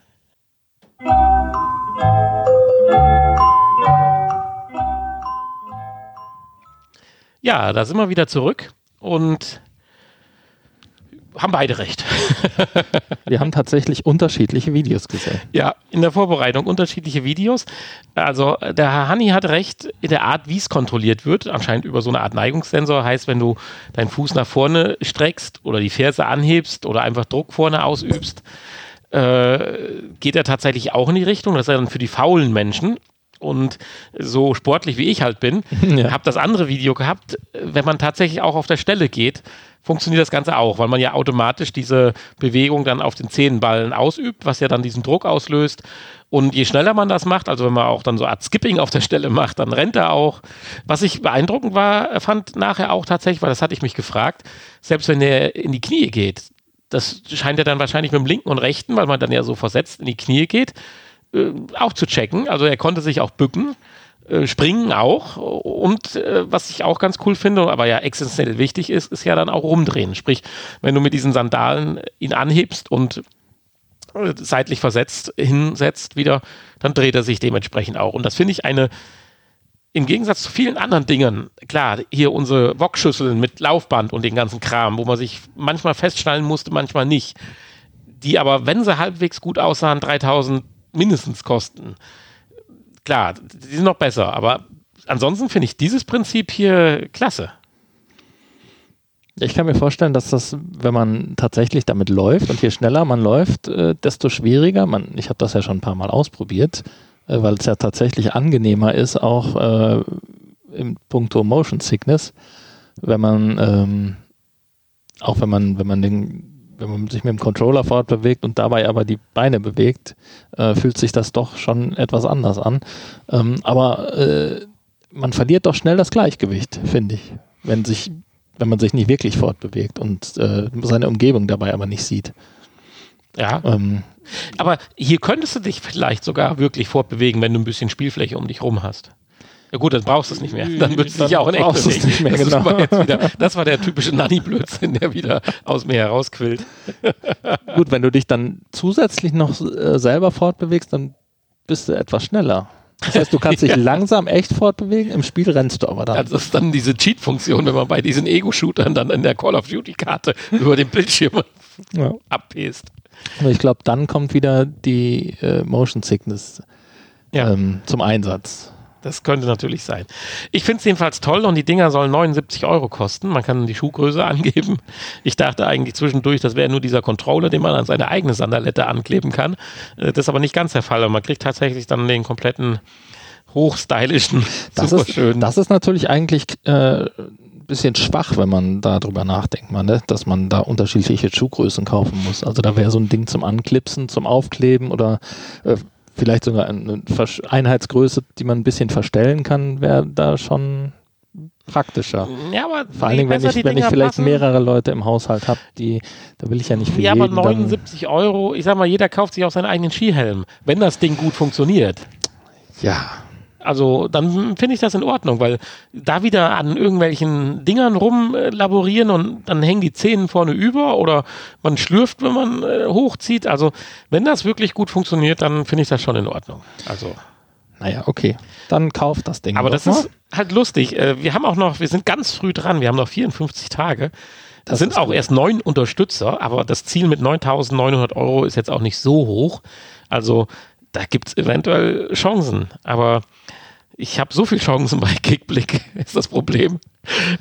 Ja, da sind wir wieder zurück und haben beide recht. Wir haben tatsächlich unterschiedliche Videos gesehen. Ja, in der Vorbereitung unterschiedliche Videos. Also der Herr Hanni hat recht in der Art, wie es kontrolliert wird. Anscheinend über so eine Art Neigungssensor. Heißt, wenn du deinen Fuß nach vorne streckst oder die Ferse anhebst oder einfach Druck vorne ausübst, äh, geht er tatsächlich auch in die Richtung. Das ist dann für die faulen Menschen. Und so sportlich wie ich halt bin, Ja. habe das andere Video gehabt, wenn man tatsächlich auch auf der Stelle geht, funktioniert das Ganze auch, weil man ja automatisch diese Bewegung dann auf den Zehenballen ausübt, was ja dann diesen Druck auslöst. Und je schneller man das macht, also wenn man auch dann so Art Skipping auf der Stelle macht, dann rennt er auch. Was ich beeindruckend war, fand nachher auch tatsächlich, weil das hatte ich mich gefragt, selbst wenn er in die Knie geht, das scheint er dann wahrscheinlich mit dem linken und rechten, weil man dann ja so versetzt in die Knie geht, äh, auch zu checken. Also er konnte sich auch bücken, äh, springen auch. Und äh, was ich auch ganz cool finde, aber ja existenziell wichtig ist, ist ja dann auch rumdrehen. Sprich, wenn du mit diesen Sandalen ihn anhebst und äh, seitlich versetzt hinsetzt wieder, dann dreht er sich dementsprechend auch. Und das finde ich eine im Gegensatz zu vielen anderen Dingen, klar, hier unsere Wokschüsseln mit Laufband und den ganzen Kram, wo man sich manchmal festschnallen musste, manchmal nicht, die aber, wenn sie halbwegs gut aussahen, 3000 mindestens kosten. Klar, die sind noch besser, aber ansonsten finde ich dieses Prinzip hier klasse. Ich kann mir vorstellen, dass das, wenn man tatsächlich damit läuft und je schneller man läuft, äh, desto schwieriger. Man, ich habe das ja schon ein paar Mal ausprobiert, äh, weil es ja tatsächlich angenehmer ist, auch äh, im puncto Motion Sickness, wenn man ähm, auch wenn man wenn man den wenn man sich mit dem Controller fortbewegt und dabei aber die Beine bewegt, äh, fühlt sich das doch schon etwas anders an. Ähm, aber äh, man verliert doch schnell das Gleichgewicht, finde ich, wenn sich wenn man sich nicht wirklich fortbewegt und äh, seine Umgebung dabei aber nicht sieht. Ja, Ähm, aber hier könntest du dich vielleicht sogar wirklich fortbewegen, wenn du ein bisschen Spielfläche um dich rum hast. Ja gut, dann brauchst du es nicht mehr. Dann würdest du dich auch in echt brauchst du es bewegen. nicht mehr, das, genau. war jetzt wieder, das war der typische Nanny-Blödsinn, der wieder aus mir herausquillt. gut, wenn du dich dann zusätzlich noch äh, selber fortbewegst, dann bist du etwas schneller. Das heißt, du kannst dich langsam echt fortbewegen, im Spiel rennst du aber dann. Also das ist dann diese Cheat-Funktion, wenn man bei diesen Ego-Shootern dann in der Call of Duty-Karte über den Bildschirm ja. abpest. Aber ich glaube, dann kommt wieder die äh, Motion Sickness Ja. ähm, zum Einsatz. Das könnte natürlich sein. Ich finde es jedenfalls toll und die Dinger sollen 79 Euro kosten. Man kann die Schuhgröße angeben. Ich dachte eigentlich zwischendurch, das wäre nur dieser Controller, den man an seine eigene Sandalette ankleben kann. Äh, Das ist aber nicht ganz der Fall. Und man kriegt tatsächlich dann den kompletten hochstylischen, Das super ist, schön. das ist natürlich eigentlich äh, ein bisschen schwach, wenn man darüber nachdenkt, man, ne? dass man da unterschiedliche Schuhgrößen kaufen muss. Also da wäre so ein Ding zum Anklipsen, zum Aufkleben oder äh, vielleicht sogar eine Einheitsgröße, die man ein bisschen verstellen kann, wäre da schon praktischer. ja, aber Vor allen Dingen, wenn ich, wenn ich vielleicht passen- mehrere Leute im Haushalt habe, die, da will ich ja nicht für Ja, aber jeden dann, 79 Euro, ich sag mal, jeder kauft sich auch seinen eigenen Skihelm, wenn das Ding gut funktioniert. Ja, Also dann finde ich das in Ordnung, weil da wieder an irgendwelchen Dingern rumlaborieren und dann hängen die Zähne vorne über oder man schlürft, wenn man äh, hochzieht. Also wenn das wirklich gut funktioniert, dann finde ich das schon in Ordnung. Also, naja, okay. Dann kauft das Ding. aber das mal. ist halt lustig. Äh, wir haben auch noch, wir sind ganz früh dran. Wir haben noch 54 Tage. Da Das sind auch gut. erst neun Unterstützer, aber das Ziel mit 9.900 Euro ist jetzt auch nicht so hoch. Also da gibt es eventuell Chancen. Aber ich habe so viele Chancen bei Kickblick, ist das Problem,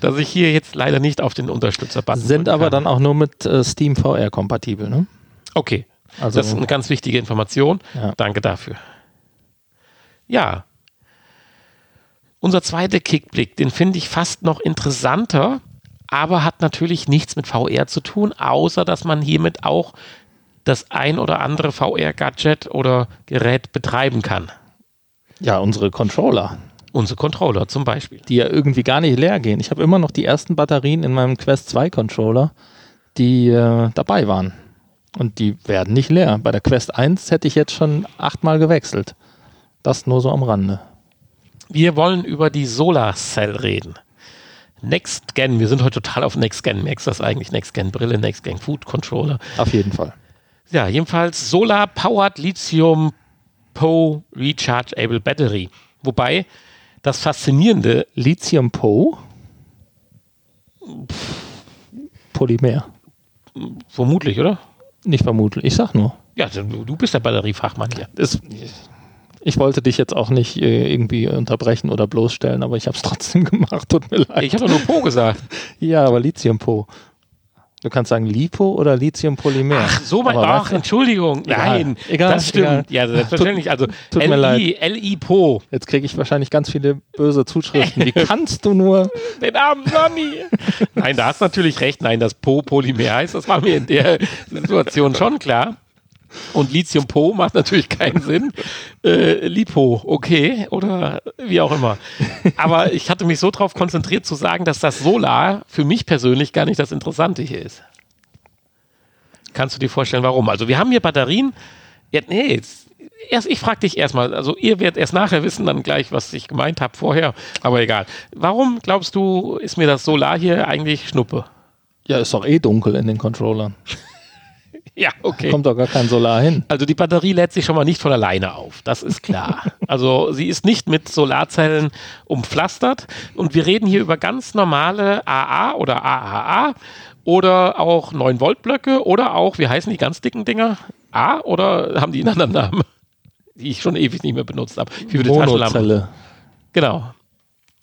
dass ich hier jetzt leider nicht auf den Unterstützer-Button Sind aber dann auch nur mit äh, Steam VR kompatibel, ne? Okay, Also, das ist eine ganz wichtige Information. Ja. Danke dafür. Ja. Unser zweiter Kickblick, den finde ich fast noch interessanter, aber hat natürlich nichts mit VR zu tun, außer dass man hiermit auch das ein oder andere VR-Gadget oder Gerät betreiben kann. Ja, unsere Controller. Unsere Controller zum Beispiel. Die ja irgendwie gar nicht leer gehen. Ich habe immer noch die ersten Batterien in meinem Quest 2 Controller, die äh, dabei waren. Und die werden nicht leer. Bei der Quest 1 hätte ich jetzt schon achtmal gewechselt. Das nur so am Rande. Wir wollen über die Solar Cell reden. Next Gen, wir sind heute total auf Next Gen. Merkst du das eigentlich? Next Gen Brille, Next Gen Food Controller. Auf jeden Fall. Ja, jedenfalls Solar Powered Lithium Po Rechargeable Battery. Wobei das faszinierende Lithium Po? Polymer. Vermutlich, oder? Nicht vermutlich, ich sag nur. Ja, du, bist der Batteriefachmann hier. Das, ich wollte dich jetzt auch nicht äh, irgendwie unterbrechen oder bloßstellen, aber ich habe es trotzdem gemacht. Tut mir leid. Ich habe nur Po gesagt. Ja, aber Lithium-Po. Du kannst sagen Lipo oder Lithiumpolymer. Ach, so Aber ach, weißt du, Entschuldigung. Egal. Nein, Egal, das stimmt. egal. Ja, selbstverständlich. Also tut mir leid. LI, LI Po. Jetzt kriege ich wahrscheinlich ganz viele böse Zuschriften. Wie kannst du nur? Den armen Sonny. Nein, da hast du natürlich recht. Nein, dass Po Polymer heißt, das war mir in der Situation schon klar. Und Lithium Po macht natürlich keinen Sinn. Äh, Lipo, okay, oder wie auch immer. Aber ich hatte mich so darauf konzentriert zu sagen, dass das Solar für mich persönlich gar nicht das Interessante hier ist. Kannst du dir vorstellen, warum? Also wir haben hier Batterien. Ja, nee, jetzt, erst, ich frage dich erstmal, also ihr werdet erst nachher wissen, dann gleich, was ich gemeint habe vorher, aber egal. Warum glaubst du, ist mir das Solar hier eigentlich Schnuppe? Ja, ist doch eh dunkel in den Controllern. Ja, okay. Kommt doch gar kein Solar hin. Also die Batterie lädt sich schon mal nicht von alleine auf, das ist klar. Also sie ist nicht mit Solarzellen umpflastert und wir reden hier über ganz normale AA oder AAA oder auch 9 Volt Blöcke oder auch, wie heißen die ganz dicken Dinger? A oder haben die einen anderen Namen, die ich schon ewig nicht mehr benutzt habe? Wie? Monozelle. Genau.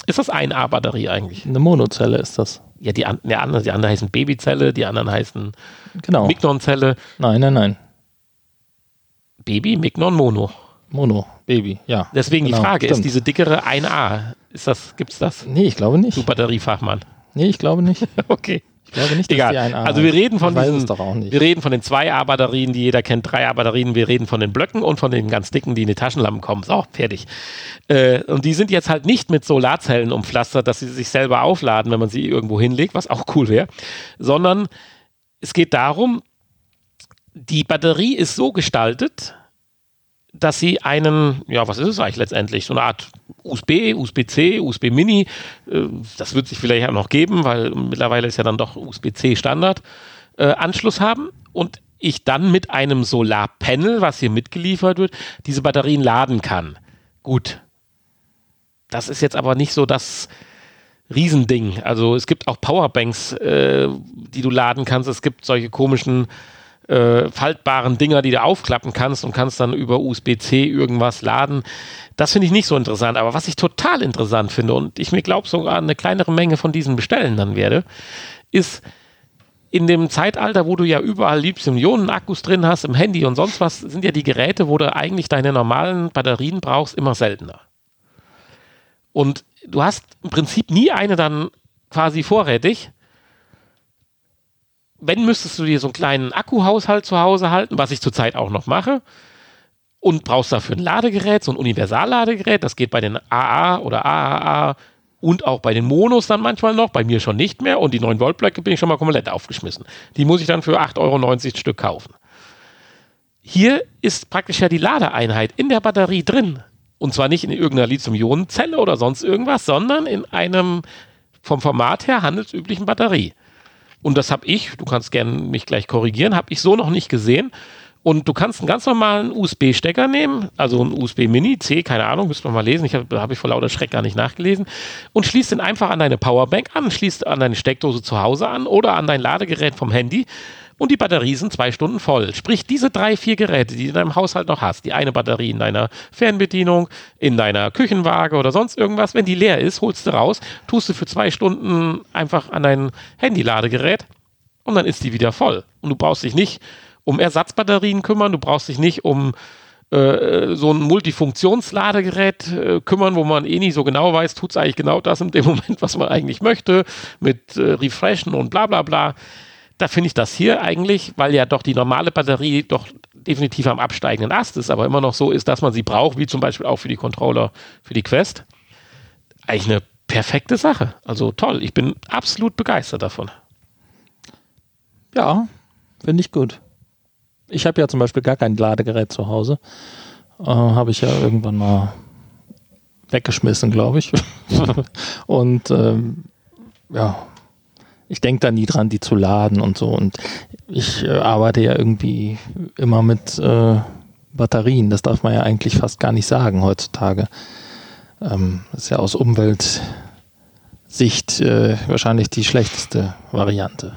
Ist das eine A-Batterie eigentlich? Eine Monozelle ist das. Ja, die, an, die, anderen, die anderen heißen Babyzelle, die anderen heißen Genau. Mignon-Zelle. Nein, nein, nein. Baby, Mignon, Mono. Mono, Baby, ja. Deswegen Genau, die Frage, stimmt. ist diese dickere 1A, ist das, gibt's das? Nee, ich glaube nicht. Du Batteriefachmann. Nee, ich glaube nicht. Okay. Ich glaube nicht, dass Egal. die ein A Also wir reden von diesen, wir reden von den 2A-Batterien, die jeder kennt, 3A-Batterien, wir reden von den Blöcken und von den ganz dicken, die in die Taschenlampen kommen. So, fertig. Äh, und die sind jetzt halt nicht mit Solarzellen umpflastert, dass sie sich selber aufladen, wenn man sie irgendwo hinlegt, was auch cool wäre, sondern es geht darum, die Batterie ist so gestaltet, dass sie einen, ja, was ist es eigentlich letztendlich? So eine Art USB, USB-C, USB-Mini. Äh, das wird sich vielleicht auch noch geben, weil mittlerweile ist ja dann doch USB-C Standard. Äh, Anschluss haben und ich dann mit einem Solarpanel, was hier mitgeliefert wird, diese Batterien laden kann. Gut. Das ist jetzt aber nicht so das Riesending. Also es gibt auch Powerbanks, äh, die du laden kannst. Es gibt solche komischen äh, faltbaren Dinger, die du aufklappen kannst und kannst dann über USB-C irgendwas laden. Das finde ich nicht so interessant. Aber was ich total interessant finde und ich mir glaube sogar eine kleinere Menge von diesen bestellen dann werde, ist in dem Zeitalter, wo du ja überall Lithium-Ionen-Akkus drin hast, im Handy und sonst was, sind ja die Geräte, wo du eigentlich deine normalen Batterien brauchst, immer seltener. Und du hast im Prinzip nie eine dann quasi vorrätig. Wenn müsstest du dir so einen kleinen Akkuhaushalt zu Hause halten, was ich zurzeit auch noch mache, und brauchst dafür ein Ladegerät, so ein Universalladegerät, das geht bei den AA oder AAA und auch bei den Monos dann manchmal noch, bei mir schon nicht mehr und die 9 Volt Blöcke bin ich schon mal komplett aufgeschmissen. Die muss ich dann für 8,90 Euro Stück kaufen. Hier ist praktisch ja die Ladeeinheit in der Batterie drin. Und zwar nicht in irgendeiner Lithium-Ionen-Zelle oder sonst irgendwas, sondern in einem vom Format her handelsüblichen Batterie. Und das habe ich, du kannst gerne mich gleich korrigieren, habe ich so noch nicht gesehen. Und du kannst einen ganz normalen USB-Stecker nehmen, also einen USB-Mini, C, keine Ahnung, müsste man mal lesen, ich habe hab ich vor lauter Schreck gar nicht nachgelesen, und schließt den einfach an deine Powerbank an, schließt an deine Steckdose zu Hause an oder an dein Ladegerät vom Handy und die Batterie sind zwei Stunden voll. Sprich, diese drei, vier Geräte, die du in deinem Haushalt noch hast, die eine Batterie in deiner Fernbedienung, in deiner Küchenwaage oder sonst irgendwas, wenn die leer ist, holst du raus, tust du für zwei Stunden einfach an dein Handy-Ladegerät und dann ist die wieder voll. Und du brauchst dich nicht um Ersatzbatterien kümmern, du brauchst dich nicht um äh, so ein Multifunktionsladegerät äh, kümmern, wo man eh nicht so genau weiß, tut es eigentlich genau das in dem Moment, was man eigentlich möchte, mit äh, Refreshen und bla bla bla. Da finde ich das hier eigentlich, weil ja doch die normale Batterie doch definitiv am absteigenden Ast ist, aber immer noch so ist, dass man sie braucht, wie zum Beispiel auch für die Controller, für die Quest, eigentlich eine perfekte Sache. Also toll, ich bin absolut begeistert davon. Ja, finde ich gut. Ich habe ja zum Beispiel gar kein Ladegerät zu Hause. Äh, habe ich ja irgendwann mal weggeschmissen, glaube ich. und ähm, ja, ich denke da nie dran, die zu laden und so. Und ich äh, arbeite ja irgendwie immer mit äh, Batterien. Das darf man ja eigentlich fast gar nicht sagen heutzutage. Ähm, das ist ja aus Umweltsicht äh, wahrscheinlich die schlechteste Variante.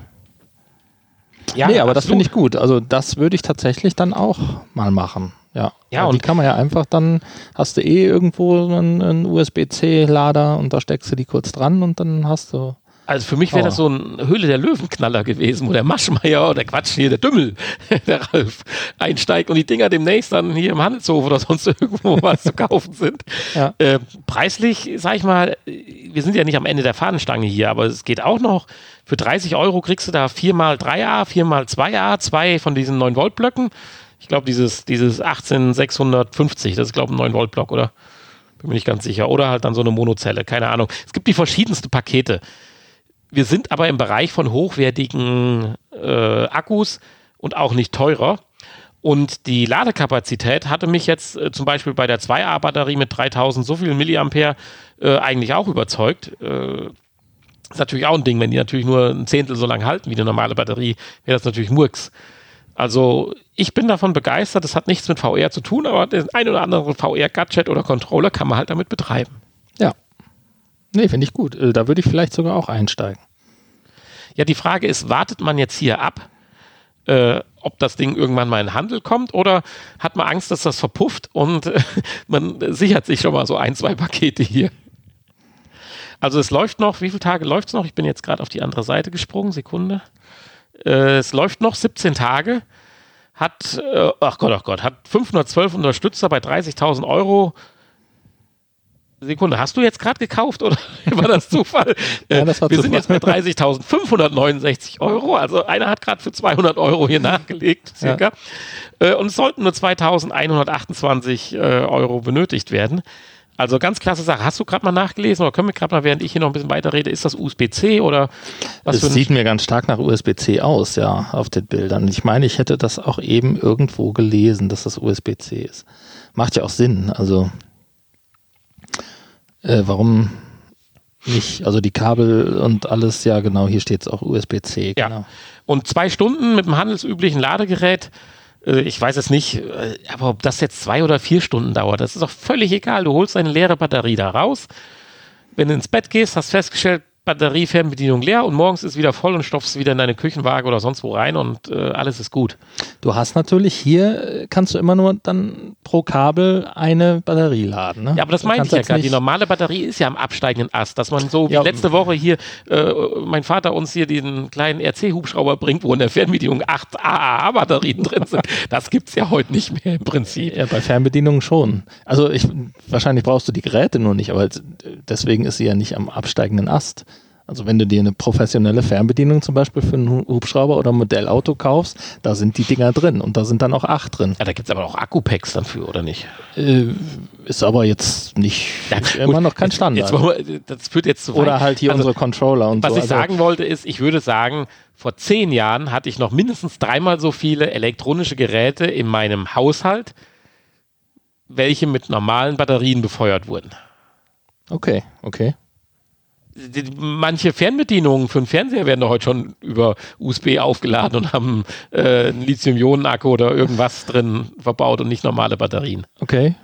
Ja, nee, aber absolut. das finde ich gut. Also das würde ich tatsächlich dann auch mal machen. Ja, ja und die kann man ja einfach dann, hast du eh irgendwo einen, einen USB-C-Lader und da steckst du die kurz dran und dann hast du also für mich wäre das so ein Höhle der Löwenknaller gewesen, wo der Maschmeier oder Quatsch hier, der Dümmel, der Ralf, einsteigt und die Dinger demnächst dann hier im Handelshof oder sonst irgendwo was zu kaufen sind. Ja. Äh, preislich, sag ich mal, wir sind ja nicht am Ende der Fahnenstange hier, aber es geht auch noch. Für 30 Euro kriegst du da 4x3A, 4x2A, zwei von diesen 9-Volt-Blöcken. Ich glaube, dieses, dieses 18650, das ist, glaube ich, ein 9-Volt-Block, oder? Bin mir nicht ganz sicher. Oder halt dann so eine Monozelle, keine Ahnung. Es gibt die verschiedensten Pakete. Wir sind aber im Bereich von hochwertigen äh, Akkus und auch nicht teurer. Und die Ladekapazität hatte mich jetzt äh, zum Beispiel bei der 2A-Batterie mit 3000 so viel Milliampere äh, eigentlich auch überzeugt. Äh, ist natürlich auch ein Ding, wenn die natürlich nur ein Zehntel so lang halten wie eine normale Batterie, wäre das natürlich Murks. Also ich bin davon begeistert, das hat nichts mit VR zu tun, aber den ein oder anderen VR-Gadget oder Controller kann man halt damit betreiben. Nee, finde ich gut. Äh, da würde ich vielleicht sogar auch einsteigen. Ja, die Frage ist, wartet man jetzt hier ab, äh, ob das Ding irgendwann mal in Handel kommt oder hat man Angst, dass das verpufft und äh, man sichert sich schon mal so ein, zwei Pakete hier? Also es läuft noch, wie viele Tage läuft es noch? Ich bin jetzt gerade auf die andere Seite gesprungen, Sekunde. Äh, es läuft noch 17 Tage, hat, äh, ach Gott, ach Gott, hat 512 Unterstützer bei 30.000 Euro Sekunde, hast du jetzt gerade gekauft oder war das Zufall? ja, das war Wir Zufall. sind jetzt bei 30.569 Euro, also einer hat gerade für 200 Euro hier nachgelegt, circa. Ja. Äh, und es sollten nur 2.128 äh, Euro benötigt werden. Also ganz klasse Sache. Hast du gerade mal nachgelesen oder können wir gerade mal, während ich hier noch ein bisschen weiterrede, ist das USB-C oder was? Es sieht mir ganz stark nach USB-C aus, ja, auf den Bildern. Ich meine, ich hätte das auch eben irgendwo gelesen, dass das USB-C ist. Macht ja auch Sinn. Also äh, warum nicht? Also die Kabel und alles, ja genau, hier steht es auch USB-C. Ja. Genau. Und zwei Stunden mit dem handelsüblichen Ladegerät, äh, ich weiß es nicht, äh, aber ob das jetzt zwei oder vier Stunden dauert, das ist auch völlig egal. Du holst eine leere Batterie da raus. Wenn du ins Bett gehst, hast festgestellt, Batteriefernbedienung leer und morgens ist wieder voll und stopfst wieder in deine Küchenwaage oder sonst wo rein und äh, alles ist gut. Du hast natürlich hier, äh, kannst du immer nur dann pro Kabel eine Batterie laden. Ne? Ja, aber das meine ich ja gerade. Die normale Batterie ist ja am absteigenden Ast, dass man so wie ja. letzte Woche hier, äh, mein Vater uns hier diesen kleinen RC-Hubschrauber bringt, wo in der Fernbedienung acht AAA-Batterien drin sind. Das gibt es ja heute nicht mehr im Prinzip. Ja, bei Fernbedienungen schon. Also ich, wahrscheinlich brauchst du die Geräte nur nicht, aber deswegen ist sie ja nicht am absteigenden Ast. Also wenn du dir eine professionelle Fernbedienung zum Beispiel für einen Hubschrauber oder ein Modellauto kaufst, da sind die Dinger drin und da sind dann auch acht drin. Ja, da gibt es aber auch Akku-Packs dafür, oder nicht? Äh, ist aber jetzt nicht ja, immer gut, noch kein Standard. Jetzt, jetzt, das führt jetzt zu weit. Oder halt hier also, unsere Controller und was so. Was ich also, sagen wollte ist, ich würde sagen, vor zehn Jahren hatte ich noch mindestens dreimal so viele elektronische Geräte in meinem Haushalt, welche mit normalen Batterien befeuert wurden. Okay, okay manche Fernbedienungen für einen Fernseher werden doch heute schon über USB aufgeladen und haben äh, einen Lithium-Ionen-Akku oder irgendwas drin verbaut und nicht normale Batterien. Okay.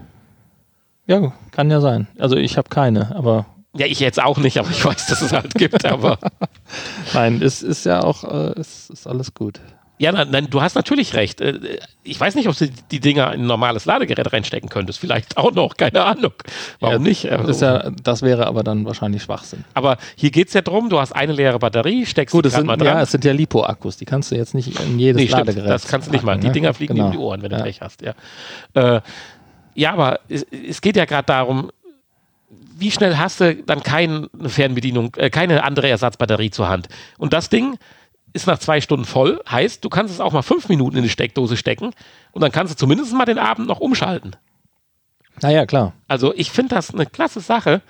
Ja, kann ja sein. Also ich habe keine, aber. Ja, ich jetzt auch nicht, aber ich weiß, dass es halt gibt, aber. Nein, es ist ja auch, äh, es ist alles gut. Ja, nein, du hast natürlich recht. Äh, ich weiß nicht, ob du die Dinger in ein normales Ladegerät reinstecken könntest. Vielleicht auch noch, keine Ahnung. Warum ja, nicht? Also, das, ja, das, wäre aber dann wahrscheinlich Schwachsinn. Aber hier geht es ja darum, du hast eine leere Batterie, steckst Gut, die sind, mal dran. Ja, es sind ja Lipo-Akkus, die kannst du jetzt nicht in jedes nee, Ladegerät stimmt, Das kannst du nicht mal. Die ne? Dinger fliegen genau. um die Ohren, wenn du ja. Pech hast. Ja, äh, ja aber es, es geht ja gerade darum, wie schnell hast du dann keine Fernbedienung, äh, keine andere Ersatzbatterie zur Hand? Und das Ding ist nach zwei Stunden voll. Heißt, du kannst es auch mal fünf Minuten in die Steckdose stecken und dann kannst du zumindest mal den Abend noch umschalten. Naja, klar. Also ich finde das eine klasse Sache.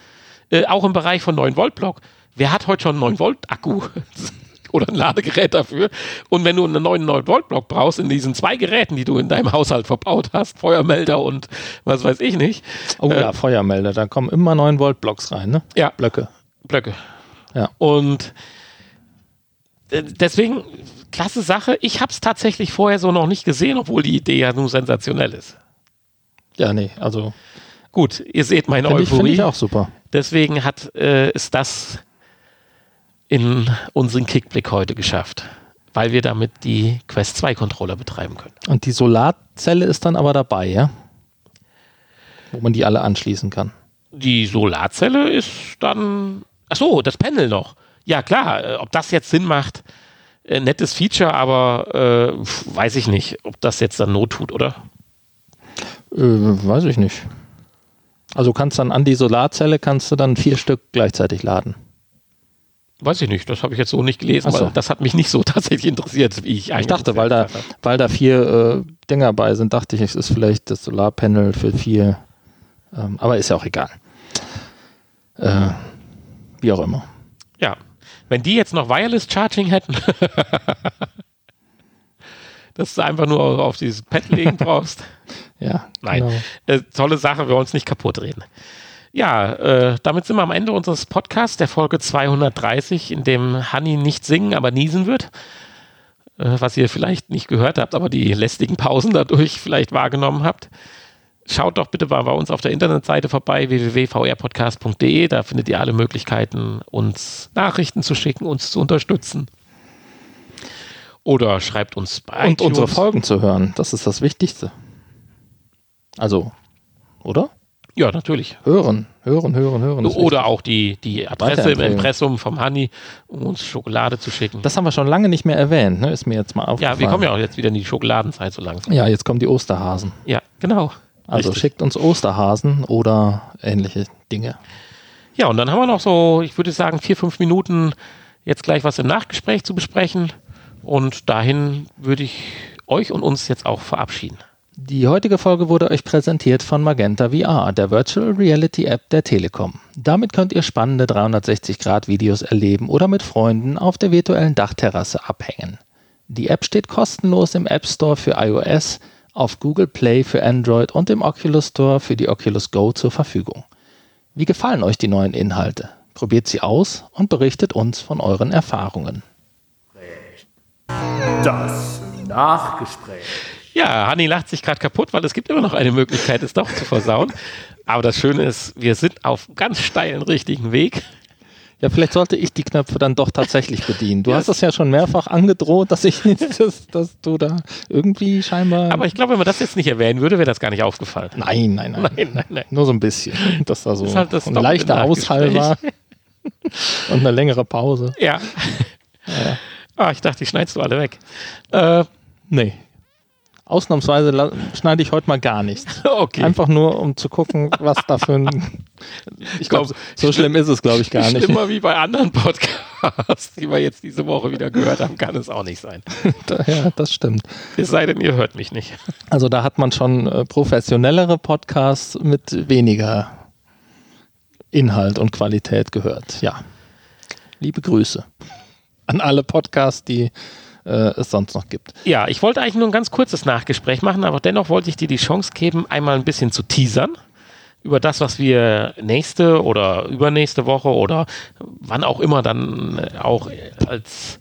Äh, auch im Bereich von 9-Volt-Block. Wer hat heute schon einen 9-Volt-Akku? oder ein Ladegerät dafür. Und wenn du einen neuen 9-Volt-Block brauchst in diesen zwei Geräten, die du in deinem Haushalt verbaut hast, Feuermelder und was weiß ich nicht. Oh äh, ja, Feuermelder, da kommen immer 9-Volt-Blocks rein, ne? Ja. Blöcke. Blöcke. Ja. Und deswegen, klasse Sache. Ich habe es tatsächlich vorher so noch nicht gesehen, obwohl die Idee ja nun sensationell ist. Ja, nee, also. Gut, ihr seht meine Finde ich, find Euphorie. ich auch super. Deswegen hat äh, es das in unseren Kickblick heute geschafft, weil wir damit die Quest 2 Controller betreiben können. Und die Solarzelle ist dann aber dabei, ja? Wo man die alle anschließen kann. Die Solarzelle ist dann. Ach so, das Panel noch. Ja, klar, äh, ob das jetzt Sinn macht, äh, nettes Feature, aber äh, weiß ich nicht, ob das jetzt dann Not tut, oder? Äh, weiß ich nicht. Also kannst dann an die Solarzelle kannst du dann vier Stück gleichzeitig laden. Weiß ich nicht, das habe ich jetzt so nicht gelesen, so. weil das hat mich nicht so tatsächlich interessiert, wie ich eigentlich. Ich dachte, weil da, weil da vier äh, Dinger bei sind, dachte ich, es ist vielleicht das Solarpanel für vier. Ähm, aber ist ja auch egal. Äh, wie auch immer. Wenn die jetzt noch Wireless Charging hätten, dass du einfach nur auf dieses Pad legen brauchst. Ja, Nein. genau. Äh, tolle Sache, wir wollen uns nicht kaputt reden. Ja, äh, damit sind wir am Ende unseres Podcasts, der Folge 230, in dem Hanni nicht singen, aber niesen wird. Äh, was ihr vielleicht nicht gehört habt, aber die lästigen Pausen dadurch vielleicht wahrgenommen habt. Schaut doch bitte mal bei uns auf der Internetseite vorbei, www.vrpodcast.de. Da findet ihr alle Möglichkeiten, uns Nachrichten zu schicken, uns zu unterstützen. Oder schreibt uns bei Und iTunes. unsere Folgen zu hören, das ist das Wichtigste. Also, oder? Ja, natürlich. Hören, hören, hören, hören. Oder auch die, die Adresse im. Impressum vom Hanni, um uns Schokolade zu schicken. Das haben wir schon lange nicht mehr erwähnt, ne? ist mir jetzt mal aufgefallen. ja, wir kommen ja auch jetzt wieder in die Schokoladenzeit so langsam. Ja, jetzt kommen die Osterhasen. Ja, genau. Also Richtig. schickt uns Osterhasen oder ähnliche Dinge. Ja, und dann haben wir noch so, ich würde sagen, vier, fünf Minuten jetzt gleich was im Nachgespräch zu besprechen. Und dahin würde ich euch und uns jetzt auch verabschieden. Die heutige Folge wurde euch präsentiert von Magenta VR, der Virtual Reality App der Telekom. Damit könnt ihr spannende 360-Grad-Videos erleben oder mit Freunden auf der virtuellen Dachterrasse abhängen. Die App steht kostenlos im App Store für iOS, auf Google Play für Android und im Oculus Store für die Oculus Go zur Verfügung. Wie gefallen euch die neuen Inhalte? Probiert sie aus und berichtet uns von euren Erfahrungen. Das Nachgespräch. Ja, Hanni lacht sich gerade kaputt, weil es gibt immer noch eine Möglichkeit, es doch zu versauen. Aber das Schöne ist, wir sind auf ganz steilen richtigen Weg. Ja, vielleicht sollte ich die Knöpfe dann doch tatsächlich bedienen. Du Ja, hast das ja schon mehrfach angedroht, dass ich dass, dass du da irgendwie scheinbar. Aber ich glaube, wenn man das jetzt nicht erwähnen würde, wäre das gar nicht aufgefallen. nein, nein, nein, Nein, nein, nein. Nur so ein bisschen. Dass da so ist halt das ein leichter Aushall war und eine längere Pause. Ja. Ah, ich dachte, die schneidest du alle weg. Äh, Nee. Ausnahmsweise schneide ich heute mal gar nichts. okay. Einfach nur, um zu gucken, was da für ein. Ich glaube, glaub, so schlimm ist es, glaube ich, gar nicht. Schlimmer wie bei anderen Podcasts, die wir jetzt diese Woche wieder gehört haben, kann es auch nicht sein. ja, das stimmt. Es sei denn, ihr hört mich nicht. Also da hat man schon äh, professionellere Podcasts mit weniger Inhalt und Qualität gehört. Ja. Liebe Grüße an alle Podcasts, die äh, es sonst noch gibt. Ja, ich wollte eigentlich nur ein ganz kurzes Nachgespräch machen, aber dennoch wollte ich dir die Chance geben, einmal ein bisschen zu teasern über das, was wir nächste oder übernächste Woche oder wann auch immer dann äh, auch als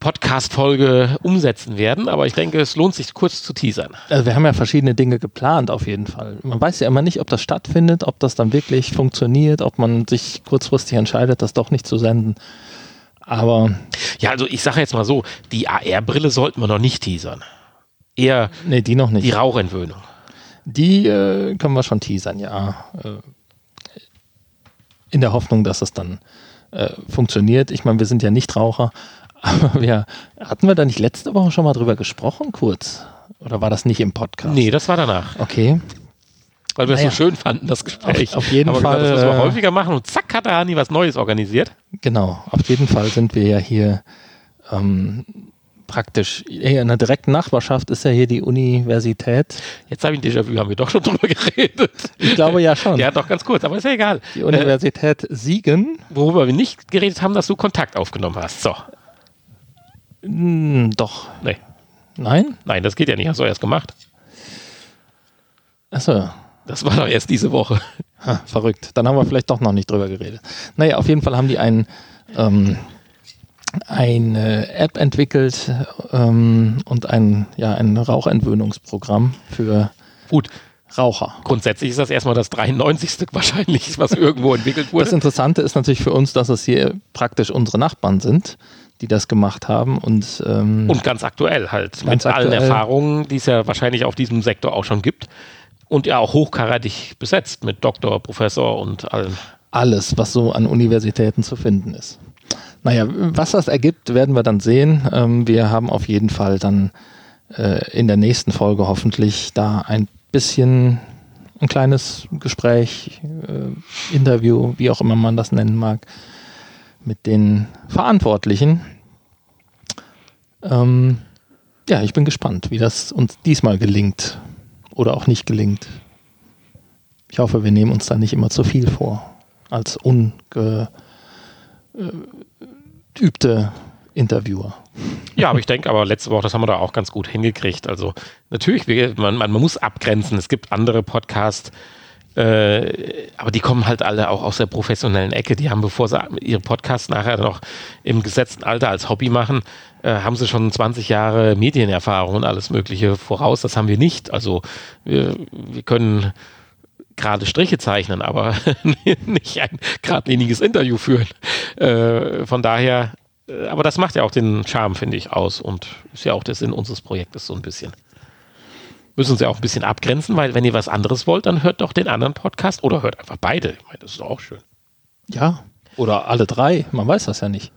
Podcast-Folge umsetzen werden. Aber ich denke, es lohnt sich kurz zu teasern. Also wir haben ja verschiedene Dinge geplant auf jeden Fall. Man weiß ja immer nicht, ob das stattfindet, ob das dann wirklich funktioniert, ob man sich kurzfristig entscheidet, das doch nicht zu senden. Aber Ja, also ich sage jetzt mal so, die AR-Brille sollten wir noch nicht teasern. Eher nee, die noch nicht. die Rauchentwöhnung. Die äh, können wir schon teasern, ja. Äh, in der Hoffnung, dass es dann äh, funktioniert. Ich meine, wir sind ja nicht Raucher, aber wir hatten wir da nicht letzte Woche schon mal drüber gesprochen, kurz? Oder war das nicht im Podcast? Nee, das war danach. Okay. Weil wir es Naja. so schön fanden, das Gespräch. Auf- auf jeden Fall, Gesagt, das müssen wir äh, häufiger machen und zack hat der Hani was Neues organisiert. Genau. Auf jeden Fall sind wir ja hier ähm, praktisch eher in der direkten Nachbarschaft ist ja hier die Universität. Jetzt habe ich ein Déjà-vu, haben wir doch schon drüber geredet. Ich glaube ja schon. Ja, doch ganz kurz, aber ist ja egal. Die Universität Siegen. Worüber wir nicht geredet haben, dass du Kontakt aufgenommen hast. So. Hm, doch. Nee. Nein? Nein, das geht ja nicht. Hast du erst gemacht. Achso. Das war doch erst diese Woche. Ha, verrückt. Dann haben wir vielleicht doch noch nicht drüber geredet. Naja, auf jeden Fall haben die einen ähm, eine App entwickelt ähm, und ein, ja, ein Rauchentwöhnungsprogramm für Gut. Raucher. Grundsätzlich ist das erstmal das 93. wahrscheinlich, was irgendwo entwickelt wurde. Das Interessante ist natürlich für uns, dass es hier praktisch unsere Nachbarn sind, die das gemacht haben und, ähm, und ganz aktuell halt. Ganz mit allen aktuell. Erfahrungen, die es ja wahrscheinlich auf diesem Sektor auch schon gibt. Und ja auch hochkarätig besetzt mit Doktor, Professor und allem. alles, was so an Universitäten zu finden ist. Naja, was das ergibt, werden wir dann sehen. Ähm, wir haben auf jeden Fall dann äh, in der nächsten Folge hoffentlich da ein bisschen ein kleines Gespräch, äh, Interview, wie auch immer man das nennen mag, mit den Verantwortlichen. Ähm, ja, ich bin gespannt, wie das uns diesmal gelingt oder auch nicht gelingt. Ich hoffe, wir nehmen uns da nicht immer zu viel vor als ungeübte Interviewer. Ja, aber ich denke, aber letzte Woche, das haben wir da auch ganz gut hingekriegt. Also natürlich, man, man, man muss abgrenzen. Es gibt andere Podcasts, äh, aber die kommen halt alle auch aus der professionellen Ecke. Die haben, bevor sie ihre Podcasts nachher noch im gesetzten Alter als Hobby machen, äh, haben sie schon 20 Jahre Medienerfahrung und alles Mögliche voraus. Das haben wir nicht. Also wir, wir können gerade Striche zeichnen, aber nicht ein geradliniges Interview führen. Äh, von daher, äh, aber das macht ja auch den Charme, finde ich, aus und ist ja auch der Sinn unseres Projektes so ein bisschen. Müssen uns ja auch ein bisschen abgrenzen, weil wenn ihr was anderes wollt, dann hört doch den anderen Podcast oder hört einfach beide. Ich meine, das ist doch auch schön. Ja. Oder alle drei, man weiß das ja nicht.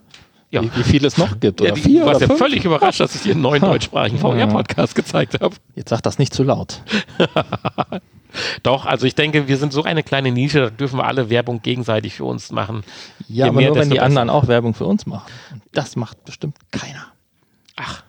Ja. Wie, wie viel es noch gibt. Oder Ja, die- vier du warst oder ja fünf. völlig überrascht, dass ich dir einen neuen Ha. deutschsprachigen. VR-Podcast gezeigt habe. Jetzt sag das nicht zu laut. Doch, also ich denke, wir sind so eine kleine Nische, da dürfen wir alle Werbung gegenseitig für uns machen. Ja, Je aber mehr, nur wenn die besser. anderen auch Werbung für uns machen. Und das macht bestimmt keiner. Ach,